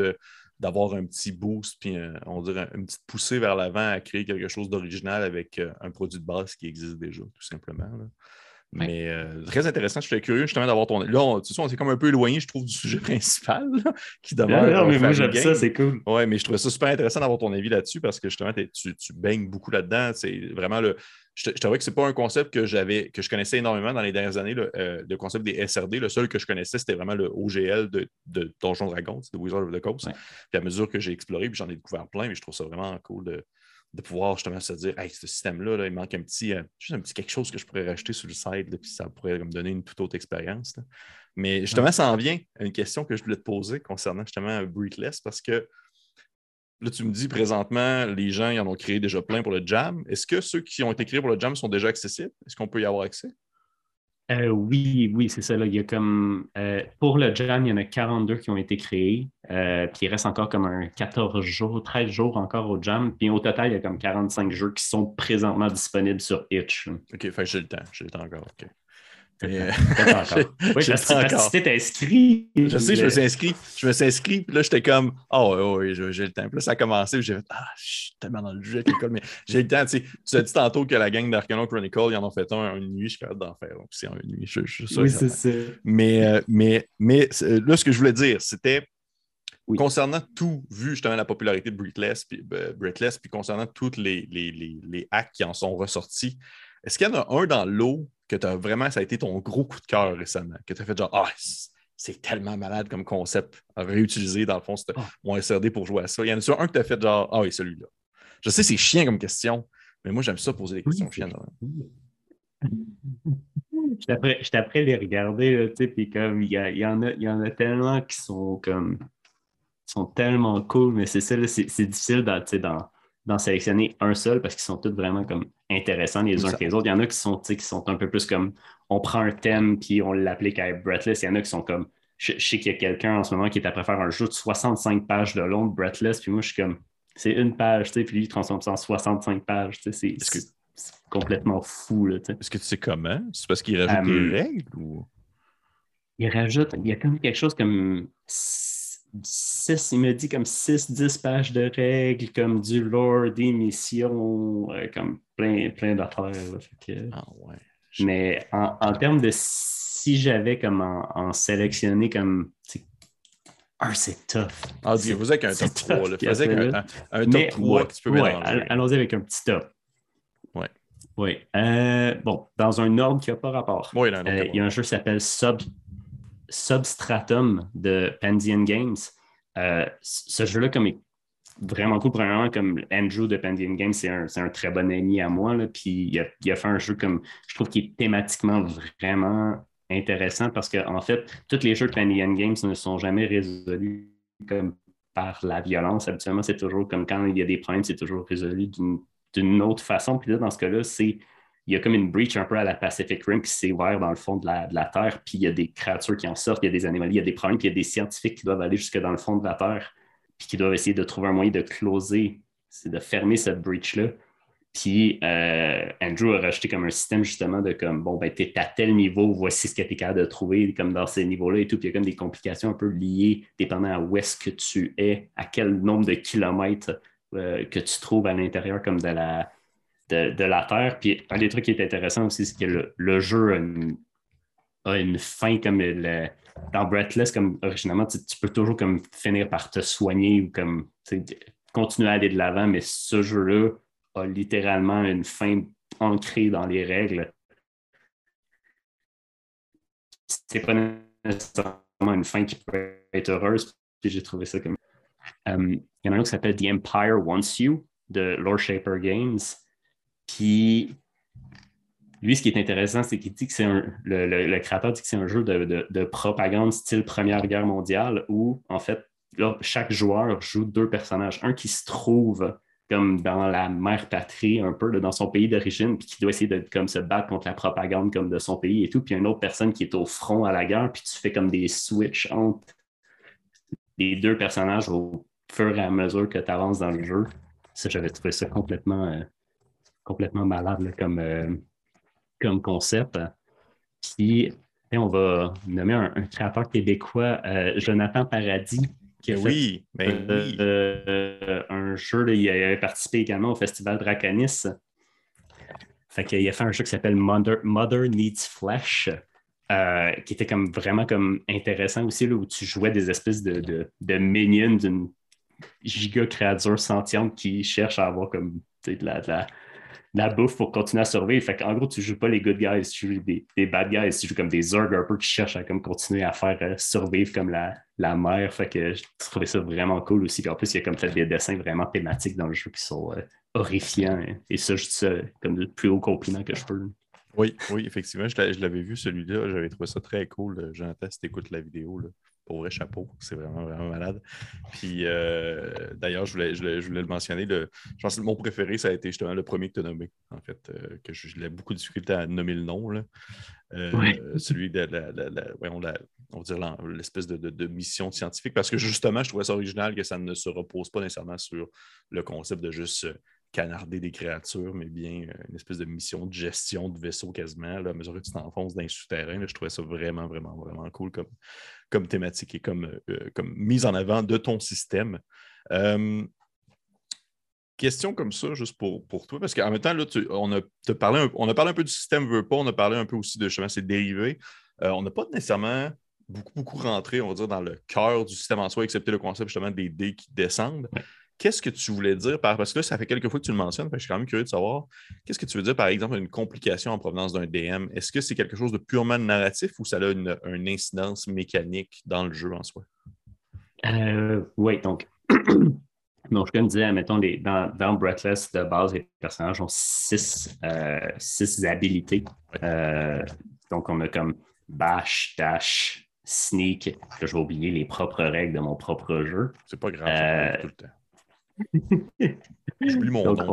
d'avoir un petit boost, puis on dirait une petite poussée vers l'avant à créer quelque chose d'original avec euh, un produit de base qui existe déjà, tout simplement. Mais euh, très intéressant. Je suis curieux justement d'avoir ton. Là, on, tu sais, on s'est comme un peu éloigné, je trouve, du sujet principal qui demeure. Non, mais moi, j'aime ça, c'est cool. Oui, mais je trouvais ça super intéressant d'avoir ton avis là-dessus parce que justement, tu, tu, baignes beaucoup là-dedans. C'est vraiment le. Je, trouvais que ce n'est pas un concept que j'avais, que je connaissais énormément dans les dernières années, euh, le, concept des SRD. Le seul que je connaissais, c'était vraiment le OGL de, de Donjon Dragon, de Wizard of the Coast. Puis à mesure que j'ai exploré, puis j'en ai découvert plein, mais je trouve ça vraiment cool de de pouvoir justement se dire, hey, ce système-là, il manque un petit, euh, juste un petit quelque chose que je pourrais rajouter sur le site, puis ça pourrait me donner une toute autre expérience. Mais justement, ça en vient à une question que je voulais te poser concernant justement Breathless, parce que là, tu me dis présentement, les gens ils en ont créé déjà plein pour le jam. Est-ce que ceux qui ont été créés pour le jam sont déjà accessibles? Est-ce qu'on peut y avoir accès? Euh, oui, oui, c'est ça. Là. Il y a comme, euh, pour le Jam, il y en a 42 qui ont été créés. Euh, puis il reste encore comme un 14 jours, 13 jours encore au Jam. Puis au total, il y a comme 45 jeux qui sont présentement disponibles sur Itch. OK, j'ai le temps. J'ai le temps encore. OK. Euh, oui, parce que tu t'es inscrit. Je sais, je me suis inscrit. Je me suis inscrit, puis là, j'étais comme, oh, oui, oui, j'ai le temps. Puis là, ça a commencé, puis j'ai fait, ah, je suis tellement dans le jeu avec l'école, mais j'ai le temps. Tu, sais, tu as dit tantôt que la gang d'Arcanon Chronicle, ils en ont fait un une nuit, je suis capable d'en faire. Donc, c'est une nuit. Je, je, oui, c'est ça. Mais, euh, mais, mais là, ce que je voulais dire, c'était concernant tout, vu justement la popularité de Breathless, puis, euh, puis concernant tous les, les, les, les hacks qui en sont ressortis, est-ce qu'il y en a un dans l'eau que tu as vraiment, ça a été ton gros coup de cœur récemment, que tu as fait genre, ah, c'est tellement malade comme concept à réutiliser dans le fond oh. mon SRD pour jouer à ça. Il y en a un que tu as fait genre, ah oui, celui-là? Je sais, c'est chiant comme question, mais moi, j'aime ça poser des questions chiantes. Je t'apprends les regarder, tu sais, puis comme il y, y, en a, y en a tellement qui sont comme sont tellement cool, mais c'est ça, c'est difficile dans, dans, d'en sélectionner un seul parce qu'ils sont tous vraiment comme intéressants les uns que les autres. Il y en a qui sont, qui sont un peu plus comme on prend un thème puis on l'applique à Breathless. Il y en a qui sont comme je, sais qu'il y a quelqu'un en ce moment qui est à faire un jeu de 65 pages de long de Breathless, puis moi je suis comme c'est une page, puis lui il transforme ça en 65 pages. C'est complètement fou. Est-ce que tu sais comment? C'est parce qu'il rajoute des euh, règles ou? Il rajoute, il y a comme quelque chose comme 6, il me dit comme 6-10 pages de règles, comme du lore, des missions, euh, comme plein, plein d'affaires. Ah ouais. Mais en, termes de si j'avais comme en, sélectionné comme un, c'est tough. Ah, vous avec un top 3. Là. avec un, un, top 3 que tu peux mélanger. Allons-y avec un petit top. Ouais. Oui. Euh, bon, dans un ordre qui n'a pas rapport. Oui, euh, il y a un jeu qui s'appelle Sub Substratum de Pandian Games. Euh, ce jeu-là, comme est vraiment cool, premièrement, comme Andrew de Pandian Games, c'est un, très bon ami à moi. Puis il a, fait un jeu comme je trouve qui est thématiquement vraiment intéressant parce qu'en en fait, tous les jeux de Pandian Games ne sont jamais résolus comme par la violence. Habituellement, c'est toujours comme quand il y a des problèmes, c'est toujours résolu d'une autre façon. Puis là, dans ce cas-là, c'est il y a comme une breach un peu à la Pacific Rim qui s'est ouverte dans le fond de la, Terre, puis il y a des créatures qui en sortent, il y a des animaux, il y a des problèmes, puis il y a des scientifiques qui doivent aller jusque dans le fond de la Terre, puis qui doivent essayer de trouver un moyen de closer, c'est de fermer cette breach-là. Puis euh, Andrew a rajouté comme un système justement de comme bon, ben, tu es à tel niveau, voici ce que tu es capable de trouver comme dans ces niveaux-là et tout. Puis il y a comme des complications un peu liées dépendant à où est-ce que tu es, à quel nombre de kilomètres euh, que tu trouves à l'intérieur comme de la, de, la Terre. Puis un des trucs qui est intéressant aussi, c'est que le, jeu a une, fin comme le, dans Breathless, comme originalement, tu, peux toujours comme finir par te soigner ou comme continuer à aller de l'avant, mais ce jeu-là a littéralement une fin ancrée dans les règles. C'est pas nécessairement une fin qui peut être heureuse, puis j'ai trouvé ça comme. Euh, il y en a un qui s'appelle The Empire Wants You de Lord Shaper Games. Puis, lui, ce qui est intéressant, c'est qu'il dit que c'est un. Le, créateur dit que c'est un jeu de, propagande style Première Guerre mondiale où, en fait, chaque joueur joue deux personnages. Un qui se trouve comme dans la mère patrie, un peu dans son pays d'origine, puis qui doit essayer de comme, se battre contre la propagande comme de son pays et tout. Puis une autre personne qui est au front à la guerre, puis tu fais comme des switches entre les deux personnages au fur et à mesure que tu avances dans le jeu. Ça, j'avais trouvé ça complètement. Euh, complètement malade comme, euh, comme concept. Puis, on va nommer un, créateur québécois, euh, Jonathan Paradis, qui a oui, fait ben euh, un jeu, il a participé également au Festival Dracanis. Fait qu'il a fait un jeu qui s'appelle Mother, Needs Flesh, qui était comme vraiment comme intéressant aussi, là, où tu jouais des espèces de, de, de minions d'une giga créature sentiente qui cherche à avoir comme de la, de la, bouffe pour continuer à survivre. Fait en gros, tu joues pas les good guys, tu joues des, bad guys, tu joues comme des Zerg un qui cherchent à comme, continuer à faire euh, survivre comme la, la mer. Fait que je trouvais ça vraiment cool aussi. en plus, il y a comme des dessins vraiment thématiques dans le jeu qui sont euh, horrifiants. Et ça, je dis ça comme le plus haut compliment que je peux. Oui, oui, effectivement, je l'avais vu celui-là. J'avais trouvé ça très cool. J'entends si tu écoutes la vidéo. Pour vrai, chapeau. C'est vraiment, vraiment malade. Puis euh, d'ailleurs, je voulais, je, voulais, le mentionner. Le, je pense que mon préféré, ça a été justement le premier que tu as nommé, en fait, euh, que j'ai beaucoup de difficulté à nommer le nom. Là. Euh, celui de la, on va dire l'espèce de, mission scientifique, parce que justement, je trouvais ça original que ça ne se repose pas nécessairement sur le concept de juste canarder des créatures, mais bien une espèce de mission de gestion de vaisseau quasiment, là, à mesure que tu t'enfonces dans les souterrains. je trouvais ça vraiment, vraiment, vraiment cool comme, comme thématique et comme, euh, comme mise en avant de ton système. Euh, question comme ça, juste pour, pour toi, parce qu'en même temps, là, on, a, parlé un, on a parlé un peu du système veut pas, on a parlé un peu aussi de justement ses dérivés. Euh, on n'a pas nécessairement beaucoup, beaucoup rentré, on va dire, dans le cœur du système en soi, excepté le concept justement des dés qui descendent. Qu'est-ce que tu voulais dire par. Parce que là, ça fait quelques fois que tu le mentionnes, je suis quand même curieux de savoir. Qu'est-ce que tu veux dire, par exemple, une complication en provenance d'un DM? Est-ce que c'est quelque chose de purement narratif ou ça a une, incidence mécanique dans le jeu en soi? Euh, oui, donc. Donc, je disais, mettons, les, dans, dans, Breathless, de base, les personnages ont six, euh, six habilités. Euh, donc, on a comme Bash, Dash, Sneak. je vais oublier les propres règles de mon propre jeu. C'est pas grave, tout le temps. J'oublie mon nom.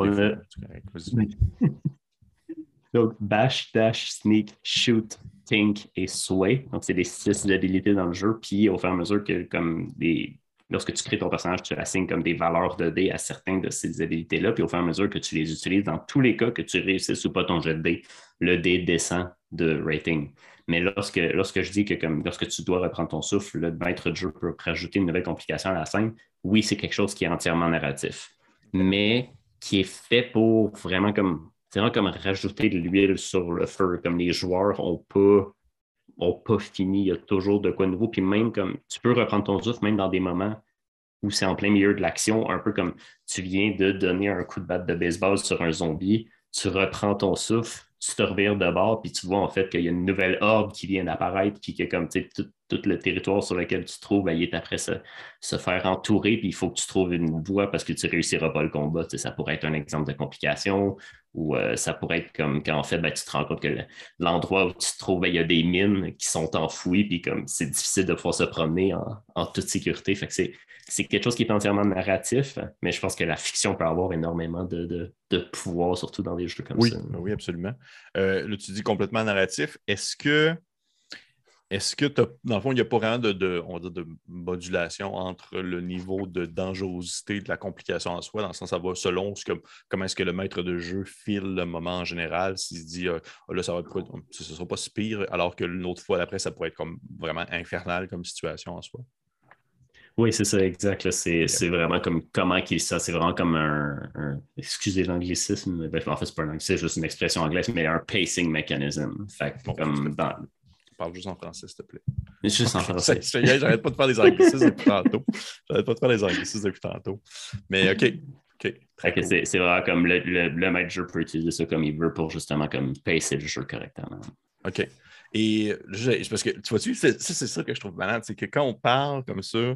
Donc, bash, dash, sneak, shoot, think et sway. Donc, c'est des six habilités dans le jeu. Puis, au fur et à mesure que, comme des, lorsque tu crées ton personnage, tu assignes comme des valeurs de dés à certaines de ces habilités-là. Puis, au fur et à mesure que tu les utilises, dans tous les cas que tu réussisses ou pas ton jet de dés, le dé descend de rating. Mais lorsque, lorsque je dis que comme, lorsque tu dois reprendre ton souffle, le maître de jeu peut rajouter une nouvelle complication à la scène, oui, c'est quelque chose qui est entièrement narratif, mais qui est fait pour vraiment comme, vraiment comme rajouter de l'huile sur le feu. Comme les joueurs n'ont pas, ont pas fini, il y a toujours de quoi nouveau. Puis même comme tu peux reprendre ton souffle, même dans des moments où c'est en plein milieu de l'action, un peu comme tu viens de donner un coup de batte de baseball sur un zombie, tu reprends ton souffle, tu te revires de bord, puis tu vois en fait qu'il y a une nouvelle horde qui vient d'apparaître, puis que comme tout, tout, le territoire sur lequel tu te trouves, ben, il est après se, se faire entourer, puis il faut que tu trouves une voie parce que tu ne réussiras pas le combat. ça pourrait être un exemple de complication, ou euh, ça pourrait être comme quand en fait, ben, tu te rends compte que l'endroit où tu te trouves, ben, il y a des mines qui sont enfouies, puis comme c'est difficile de pouvoir se promener en, toute sécurité. Fait que c'est c'est quelque chose qui est entièrement narratif, mais je pense que la fiction peut avoir énormément de, pouvoir, surtout dans des jeux comme ça. Oui, absolument. Euh, là, tu dis complètement narratif. Est-ce que, est-ce que dans le fond, il n'y a pas vraiment de, de modulation entre le niveau de dangerosité de la complication en soi, dans le sens, ça va selon ce que, comment est-ce que le maître de jeu file le moment en général, s'il se dit, euh, ah, là, ça va ce ne sera pas si pire, alors que l'autre autre fois d'après, ça pourrait être comme vraiment infernal comme situation en soi? Oui, c'est ça, exact. C'est vraiment comme comment qu'il ça. C'est vraiment comme un, excusez l'anglicisme, en fait, c'est pas un anglicisme, c'est juste une expression anglaise, mais un pacing mechanism. Fait comme dans... Parle juste en français, s'il te plaît. Juste en français. J'arrête pas de faire des anglicismes depuis tantôt. J'arrête pas de faire des anglicismes depuis tantôt. Mais OK. OK. C'est vraiment comme le, le, maître jeu peut utiliser ça comme il veut pour justement comme pacer le jeu correctement. OK. Et parce que tu vois-tu, c'est ça que je trouve malade, c'est que quand on parle comme ça,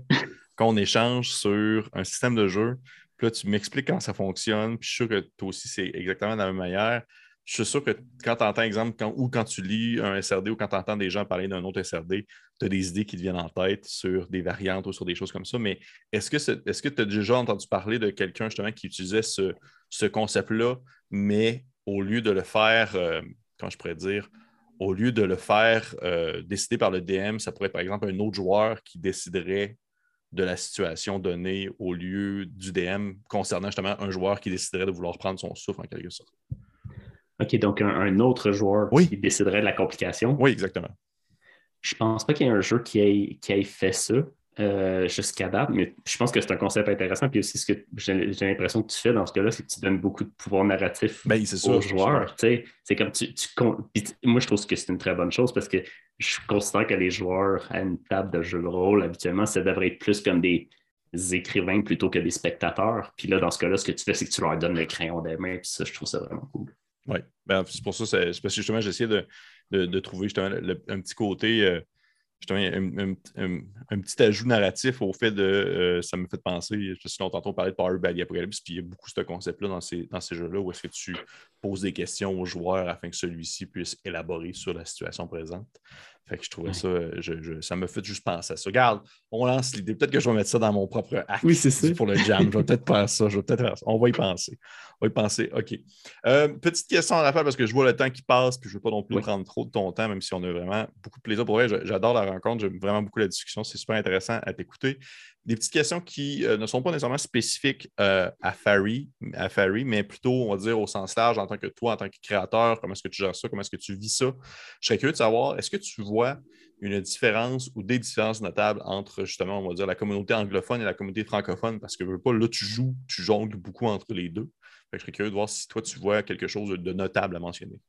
quand on échange sur un système de jeu, puis là, tu m'expliques comment ça fonctionne, puis je suis sûr que toi aussi, c'est exactement de la même manière. Je suis sûr que quand tu entends, exemple, quand, ou quand tu lis un SRD ou quand tu entends des gens parler d'un autre SRD, tu as des idées qui te viennent en tête sur des variantes ou sur des choses comme ça. Mais est-ce que tu as déjà entendu parler de quelqu'un justement qui utilisait ce, concept-là, mais au lieu de le faire, euh, je pourrais dire, au lieu de le faire euh, décider par le DM, ça pourrait être par exemple un autre joueur qui déciderait de la situation donnée au lieu du DM concernant justement un joueur qui déciderait de vouloir prendre son souffle en quelque sorte? OK, donc un, autre joueur qui déciderait de la complication. Oui, exactement. Je pense pas qu'il y ait un jeu qui ait, qui ait fait ça. Euh, jusqu'à date, mais je pense que c'est un concept intéressant. Puis aussi, ce que j'ai l'impression que tu fais dans ce cas-là, c'est que tu donnes beaucoup de pouvoir narratif ben, aux joueurs. C'est comme tu, moi, je trouve que c'est une très bonne chose parce que je considère que les joueurs à une table de jeu de rôle, habituellement, ça devrait être plus comme des écrivains plutôt que des spectateurs. Puis là, dans ce cas-là, ce que tu fais, c'est que tu leur donnes le crayon des mains. Puis ça, je trouve ça vraiment cool. Oui, ben, c'est pour ça, c'est parce que justement, j'essaie de, de, trouver justement un petit côté. Euh, un, un, petit ajout narratif au fait de. Euh, ça me fait penser, je sais tantôt on parlait de Power Bally Apocalypse, puis il y a beaucoup ce concept-là dans ces, dans ces jeux-là où est-ce que tu poses des questions aux joueurs afin que celui-ci puisse élaborer sur la situation présente. Fait que je trouvais ça, ça me fait juste penser à ça. Regarde, on lance l'idée. Peut-être que je vais mettre ça dans mon propre acte oui, ça. pour le jam. je vais peut-être faire ça. Je vais peut-être faire ça. On va y penser. On va y penser. OK. petite question à faire parce que je vois le temps qui passe, puis je ne veux pas non plus prendre trop de ton temps, même si on a vraiment beaucoup de plaisir. Pour vrai, j'adore la rencontre. J'aime vraiment beaucoup la discussion. C'est super intéressant à t'écouter des petites questions qui euh, ne sont pas nécessairement spécifiques euh, à, Fari, à mais plutôt, on va dire, au sens large, en tant que toi, en tant que créateur, comment est-ce que tu gères ça, comment est-ce que tu vis ça? Je serais curieux de savoir, est-ce que tu vois une différence ou des différences notables entre, justement, on va dire, la communauté anglophone et la communauté francophone? Parce que, pas, là, tu joues, tu jongles beaucoup entre les deux. je serais curieux de voir si toi, tu vois quelque chose de notable à mentionner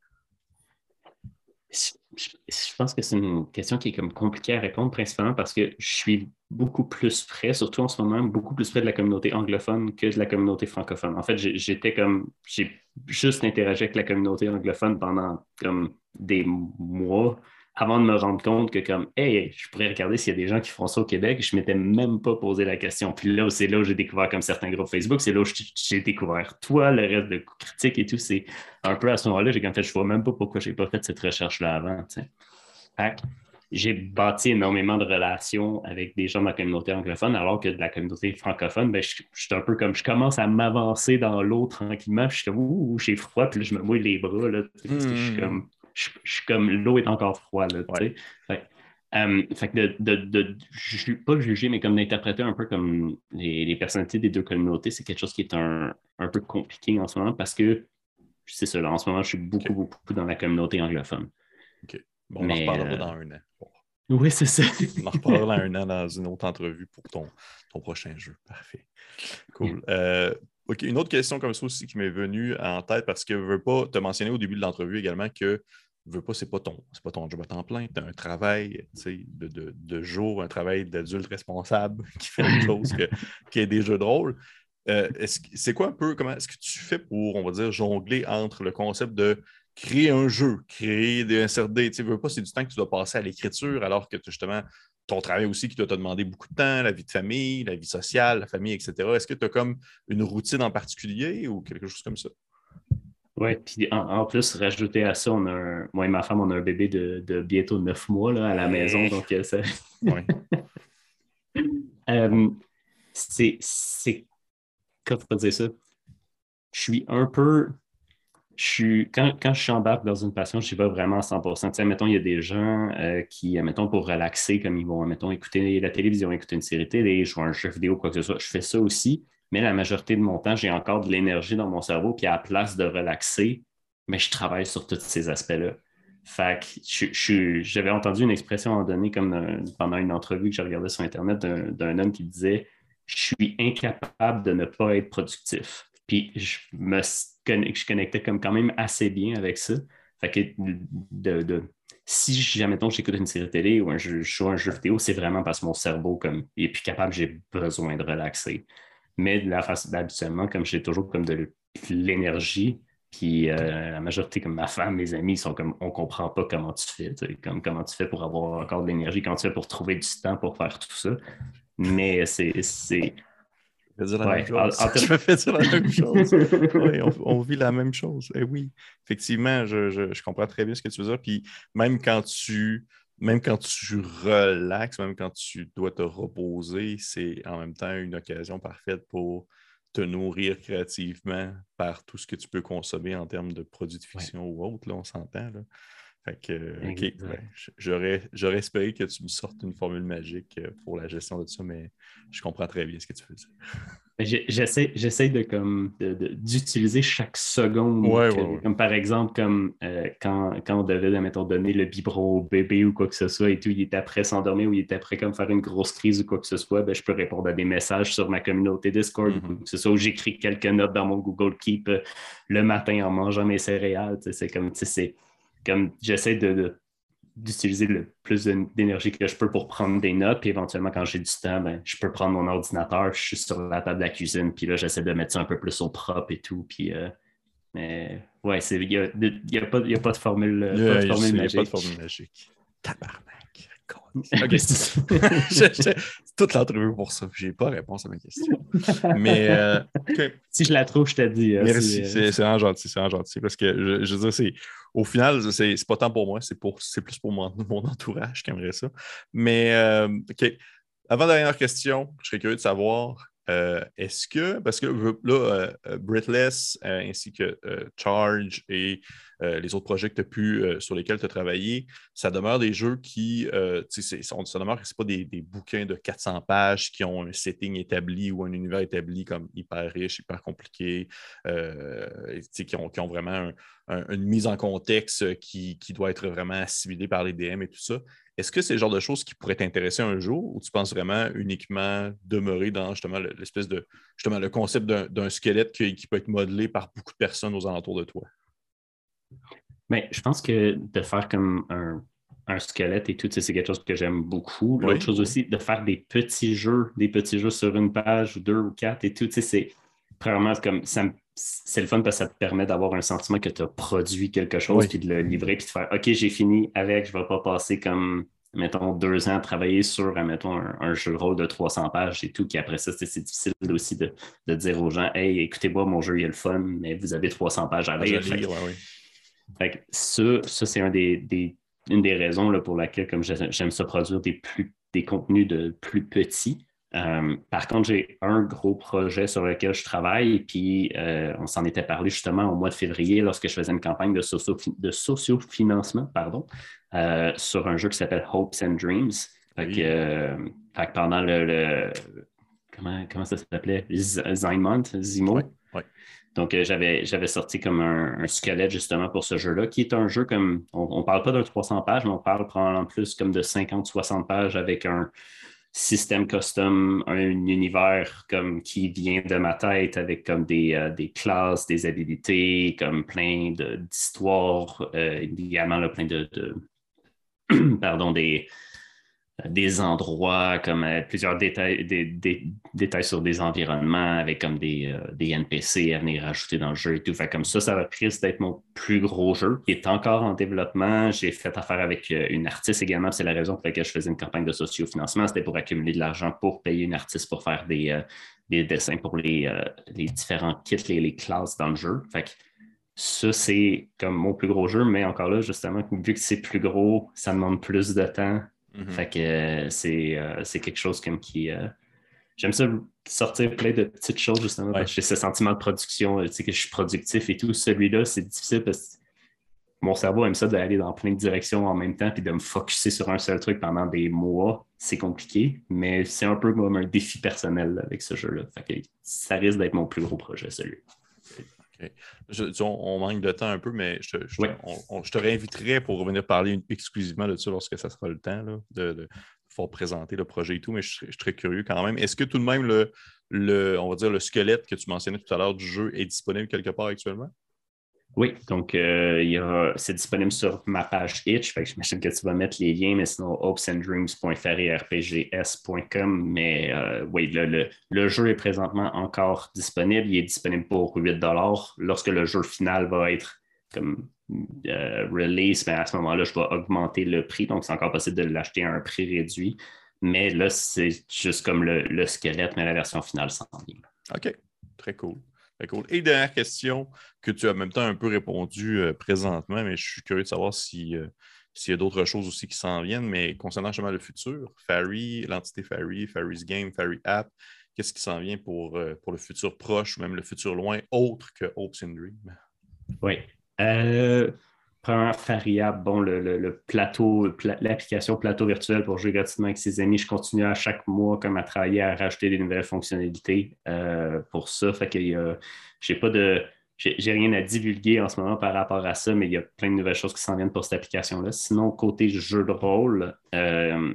je pense que c'est une question qui est comme compliquée à répondre, principalement parce que je suis beaucoup plus près, surtout en ce moment, beaucoup plus près de la communauté anglophone que de la communauté francophone. En fait, j'étais comme, j'ai juste interagi avec la communauté anglophone pendant comme des mois avant de me rendre compte que comme, hey, je pourrais regarder s'il y a des gens qui font ça au Québec, je ne m'étais même pas posé la question. Puis là, c'est là où j'ai découvert comme certains groupes Facebook, c'est là où j'ai découvert toi, le reste de critiques et tout. C'est un peu à ce moment-là, j'ai comme fait, je ne vois même pas pourquoi je n'ai pas fait cette recherche-là avant. J'ai bâti énormément de relations avec des gens de la communauté anglophone, alors que de la communauté francophone, ben, je, suis un peu comme je commence à m'avancer dans l'eau tranquillement, puis je suis comme ouh, j'ai froid, puis je me mouille les bras. Là, je suis hmm. comme je, suis comme l'eau est encore froide. Là, fait, euh, fait que de, de, pas juger, mais comme d'interpréter un peu comme les, personnalités des deux communautés, c'est quelque chose qui est un, un, peu compliqué en ce moment parce que c'est ça, en ce moment, je suis beaucoup, beaucoup dans la communauté anglophone. OK. Bon, on en reparlera euh, dans un an. Oui, c'est ça. on en reparlera dans un an dans une autre entrevue pour ton, ton prochain jeu. Parfait. Cool. Euh, OK, une autre question comme ça aussi qui m'est venue en tête parce que je ne veux pas te mentionner au début de l'entrevue également que veux pas, c'est pas ton, pas ton job à temps plein. Tu as un travail de, de, de, jour, un travail d'adulte responsable qui fait autre chose que, qui est des jeux de rôle. Euh, c'est quoi un peu, comment est-ce que tu fais pour, on va dire, jongler entre le concept de créer un jeu, créer des SRD, tu veux pas, c'est du temps que tu dois passer à l'écriture, alors que justement, ton travail aussi qui doit te demander beaucoup de temps, la vie de famille, la vie sociale, la famille, etc. Est-ce que tu as comme une routine en particulier ou quelque chose comme ça? Oui, puis en, plus, rajouter à ça, on a moi et ma femme, on a un bébé de, bientôt neuf mois là, à la maison. Donc, euh. Euh, c'est. Comment tu peux dire ça? Je suis un peu. Je suis, quand, quand je dans une passion, je ne suis pas vraiment à 100 tu sais, Mettons, il y a des gens euh, qui, mettons, pour relaxer, comme ils vont, mettons, écouter la télévision, écouter une série télé, jouer un jeu vidéo, quoi que ce soit. Je fais ça aussi mais la majorité de mon temps, j'ai encore de l'énergie dans mon cerveau, puis à la place de relaxer, mais je travaille sur tous ces aspects-là. Fait que j'avais entendu une expression à un donné, comme pendant une entrevue que j'ai regardée sur Internet d'un homme qui disait Je suis incapable de ne pas être productif. Puis je me je connectais comme quand même assez bien avec ça. Fait que de, si jamais j'écoute une série télé ou un jeu, je joue un jeu vidéo, c'est vraiment parce que mon cerveau comme, est plus capable, j'ai besoin de relaxer. Mais de la façon, habituellement, comme j'ai toujours comme de l'énergie, puis euh, la majorité, comme ma femme, mes amis, sont comme on comprend pas comment tu fais, comme comment tu fais pour avoir encore de l'énergie, comment tu fais pour trouver du temps pour faire tout ça. Mais c'est. Je fais la même chose. je fais dire la même chose. on, vit la même chose. Et eh oui, effectivement, je, je, comprends très bien ce que tu veux dire. Puis même quand tu même quand tu relaxes, même quand tu dois te reposer, c'est en même temps une occasion parfaite pour te nourrir créativement par tout ce que tu peux consommer en termes de produits de fiction ou autre, là, on s'entend. Fait que, OK, j'aurais, j'aurais espéré que tu me sortes une formule magique euh, pour la gestion de ça, mais je comprends très bien ce que tu dire. J'essaie, j'essaie de comme d'utiliser chaque seconde. Comme par exemple, comme euh, quand, quand, on devait, mettons, donner le biberon au bébé ou quoi que ce soit et tout, il était après s'endormir ou il était après comme faire une grosse crise ou quoi que ce soit, ben, je peux répondre à des messages sur ma communauté Discord, mm-hmm. que ce soit où j'écris quelques notes dans mon Google Keep euh, le matin en mangeant mes céréales. C'est comme, c'est comme j'essaie de d'utiliser le plus d'énergie que je peux pour prendre des notes. Puis éventuellement, quand j'ai du temps, ben, je peux prendre mon ordinateur, je suis sur la table de la cuisine, puis là, j'essaie de mettre ça un peu plus au propre et tout. Puis, euh, mais ouais, il n'y a, y a, pas, a, pas de formule, magique. Il n'y a pas de formule magique. Tabarnak. Okay. c'est toute l'entrevue pour ça. Je n'ai pas réponse à ma question. Mais euh, si je la trouve, je te dis. Merci. Euh, c'est vraiment gentil. C'est gentil. Parce que je, je veux dire, c'est au final, c'est pas tant pour moi, c'est plus pour mon, entourage qui aimerait ça. Mais, euh, OK. Avant-dernière question, je serais curieux de savoir euh, est-ce que, parce que là, euh, Britless ainsi que Charge et les autres projets que as pu, sur lesquels tu as travaillé, ça demeure des jeux qui, ça demeure que ce pas des, bouquins de 400 pages qui ont un setting établi ou un univers établi comme hyper riche, hyper compliqué, qui ont, qui, vraiment une mise en contexte qui, qui, doit être vraiment assimilée par les DM et tout ça. Est-ce que c'est le genre de choses qui pourraient t'intéresser un jour ou tu penses vraiment uniquement demeurer dans justement l'espèce de justement le concept d'un squelette qui, peut être modelé par beaucoup de personnes aux alentours de toi? Mais ben, je pense que de faire comme un, squelette et tout, c'est quelque chose que j'aime beaucoup. L'autre chose aussi, de faire des petits jeux, des petits jeux sur une page ou deux ou quatre et tout, c'est vraiment comme ça c'est le fun parce que ça te permet d'avoir un sentiment que tu as produit quelque chose, puis de le livrer, puis de faire OK, j'ai fini avec, je ne vais pas passer comme, mettons, deux ans à travailler sur, mettons, un, jeu de rôle de 300 pages et tout, puis après ça, c'est difficile aussi de, dire aux gens Hey, écoutez-moi, mon jeu, il est le fun, mais vous avez 300 pages à lire. Ça, c'est un des, une des raisons là, pour laquelle comme j'aime ça produire des, plus, des contenus de plus petits. Euh, par contre, j'ai un gros projet sur lequel je travaille, puis euh, on s'en était parlé justement au mois de février lorsque je faisais une campagne de, socio de sociofinancement pardon, euh, sur un jeu qui s'appelle Hopes and Dreams. pendant le, comment, comment, ça s'appelait? Zymont, Zimo? Donc, j'avais, j'avais sorti comme un, squelette justement pour ce jeu-là, qui est un jeu comme, on ne parle pas de 300 pages, mais on parle probablement plus comme de 50-60 pages avec un, système custom, un univers comme qui vient de ma tête avec comme des, euh, des classes, des habilités, comme plein d'histoires, euh, également plein de pardon, des, des endroits, comme euh, plusieurs détails, des, détails sur des environnements avec comme des, euh, NPC à venir ajouter dans le jeu et tout. Fait comme ça, ça va risque d'être mon plus gros jeu. Il est encore en développement. J'ai fait affaire avec euh, une artiste également. C'est la raison pour laquelle je faisais une campagne de sociofinancement. C'était pour accumuler de l'argent pour payer une artiste pour faire des, des dessins pour les, les différents kits, les, les, classes dans le jeu. Fait que ça, c'est comme mon plus gros jeu, mais encore là, justement, vu que c'est plus gros, ça demande plus de temps Mhm. Fait que euh, euh, c'est, quelque chose comme qui. Euh, j'aime ça sortir plein de petites choses, justement, parce que j'ai ce sentiment de production, tu sais, que je suis productif et tout. Celui-là, c'est difficile parce que mon cerveau aime ça d'aller dans plein de directions en même temps puis de me focuser sur un seul truc pendant des mois. C'est compliqué, mais c'est un peu comme un défi personnel avec ce jeu-là. Ça risque d'être mon plus gros projet, celui-là on, manque de temps un peu, mais je, te réinviterai pour revenir parler exclusivement de ça lorsque ça sera le temps de, de, présenter le projet et tout, mais je, suis très curieux quand même. Est-ce que tout de même le, on va dire le squelette que tu mentionnais tout à l'heure du jeu est disponible quelque part actuellement? Oui, donc euh, c'est disponible sur ma page Itch. J'imagine que tu vas mettre les liens, mais sinon hopesanddreams.fr et rpgs.com. Mais euh, oui, le, jeu est présentement encore disponible. Il est disponible pour 8 Lorsque le jeu final va être comme euh, release, ben, à ce moment-là, je vais augmenter le prix. Donc, c'est encore possible de l'acheter à un prix réduit. Mais là, c'est juste comme le, le, squelette, mais la version finale s'en vient. OK, très cool. Et dernière question que tu as en même temps un peu répondu euh, présentement, mais je suis curieux de savoir euh, s'il y a d'autres choses aussi qui s'en viennent, mais concernant justement le futur, Fairy, l'entité Fairy, Fairy's Game, Fairy App, qu'est-ce qui s'en vient pour, euh, pour le futur proche même le futur loin, autre que Hopes and Dream? Oui. Premièrement, Faria, bon, le, plateau, l'application plateau virtuel pour jouer gratuitement avec ses amis, je continue à chaque mois comme à travailler à rajouter des nouvelles fonctionnalités euh, pour ça. Fait que j'ai pas de. J'ai rien à divulguer en ce moment par rapport à ça, mais il y a plein de nouvelles choses qui s'en viennent pour cette application-là. Sinon, côté jeu de rôle, euh,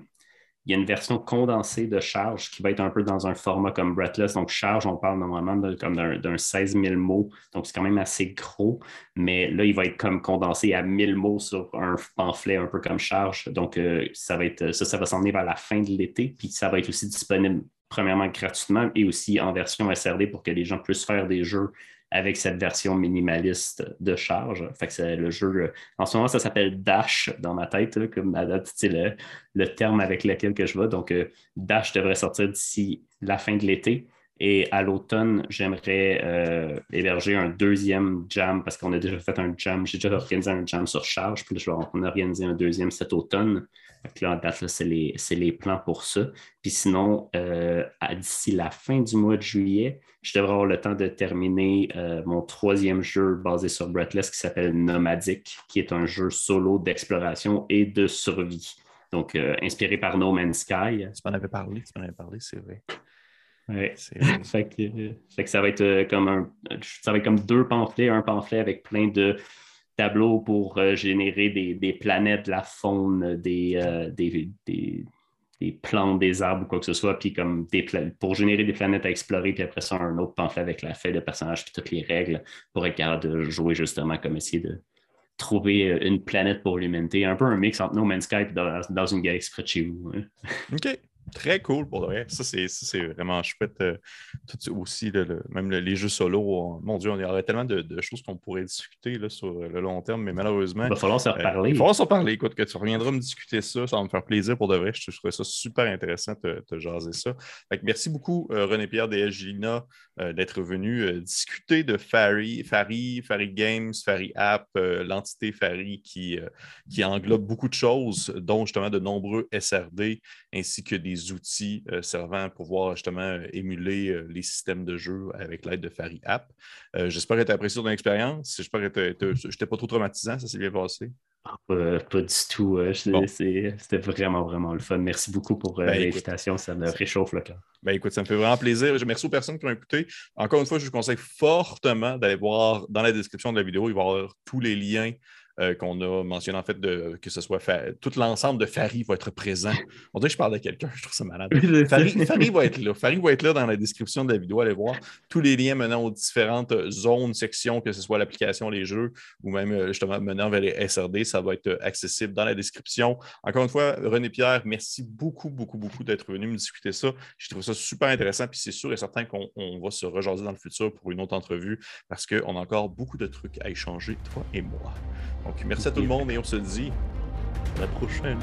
il y a une version condensée de charge qui va être un peu dans un format comme Breathless. Donc, charge, on parle normalement comme d'un 16 000 mots. Donc, c'est quand même assez gros. Mais là, il va être comme condensé à 1000 mots sur un pamphlet un peu comme charge. Donc, euh, ça va être ça, ça va s'en vers la fin de l'été. Puis, ça va être aussi disponible premièrement gratuitement et aussi en version SRD pour que les gens puissent faire des jeux avec cette version minimaliste de charge. Fait que c'est le jeu, en ce moment, ça s'appelle Dash dans ma tête, comme le, le terme avec lequel que je vais. Donc, euh, Dash devrait sortir d'ici la fin de l'été. Et à l'automne, j'aimerais euh, héberger un deuxième jam parce qu'on a déjà fait un jam. J'ai déjà organisé un jam sur charge, puis je vais organiser un deuxième cet automne. Donc là, en date, c'est les, les, plans pour ça. Puis sinon, euh, d'ici la fin du mois de juillet, je devrais avoir le temps de terminer euh, mon troisième jeu basé sur Breathless qui s'appelle Nomadic, qui est un jeu solo d'exploration et de survie. Donc, inspiré par No Man's Sky. Tu m'en avais parlé, tu m'en avais parlé, c'est vrai. Ouais. fait, que, ça va être euh, comme un, ça va être comme deux pamphlets, un pamphlet avec plein de tableaux pour euh, générer des, planètes, la faune, euh, des, plantes, des arbres ou quoi que ce soit, puis comme des pour générer des planètes à explorer, puis après ça, un autre pamphlet avec la feuille de personnage puis toutes les règles pour être capable de jouer justement comme essayer de trouver une planète pour l'humanité. Un peu un mix entre No Man's Sky et dans, dans une galaxie près de chez vous. Hein. OK. Très cool pour vrai. Ça, c'est vraiment chouette. Euh, tout, aussi, même les jeux solo. mon Dieu, on y aurait tellement de, choses qu'on pourrait discuter là, sur le long terme, mais malheureusement. Il va falloir se reparler. il va falloir se reparler. Écoute, que tu reviendras me discuter ça. Ça va me faire plaisir pour de vrai. Je trouverais ça super intéressant de te jaser ça. merci beaucoup, euh, René-Pierre euh, d'être venu discuter de Fari, Fari, Fari Games, Fari App, l'entité Fari qui, qui englobe beaucoup de choses, dont justement de nombreux SRD ainsi que des outils euh, servant à pouvoir justement euh, émuler euh, les systèmes de jeu avec l'aide de Fari App. J'espère que tu as apprécié ton expérience. J'espère que je n'étais pas trop traumatisant, ça s'est bien passé. Ah, pas, du tout. C'était vraiment, vraiment le fun. Merci beaucoup pour ben, l'invitation. Ça me réchauffe le cœur. Ben, écoute, ça me fait vraiment plaisir. Merci aux personnes qui ont écouté. Encore une fois, je vous conseille fortement d'aller voir dans la description de la vidéo, il va y avoir tous les liens euh, qu'on a mentionné, en fait, de, que ce soit tout l'ensemble de Fari va être présent. On dirait que je parle de quelqu'un, je trouve ça malade. Fari, va être là. Fari va être là dans la description de la vidéo. Allez voir tous les liens menant aux différentes zones, sections, que ce soit l'application, les jeux, ou même euh, justement menant vers les SRD. Ça va être accessible dans la description. Encore une fois, René Pierre, merci beaucoup, beaucoup, beaucoup d'être venu me discuter ça. Je trouve ça super intéressant. Puis c'est sûr et certain qu'on va se rejaser dans le futur pour une autre entrevue parce qu'on a encore beaucoup de trucs à échanger, toi et moi. Donc merci à tout le monde et on se dit à la prochaine.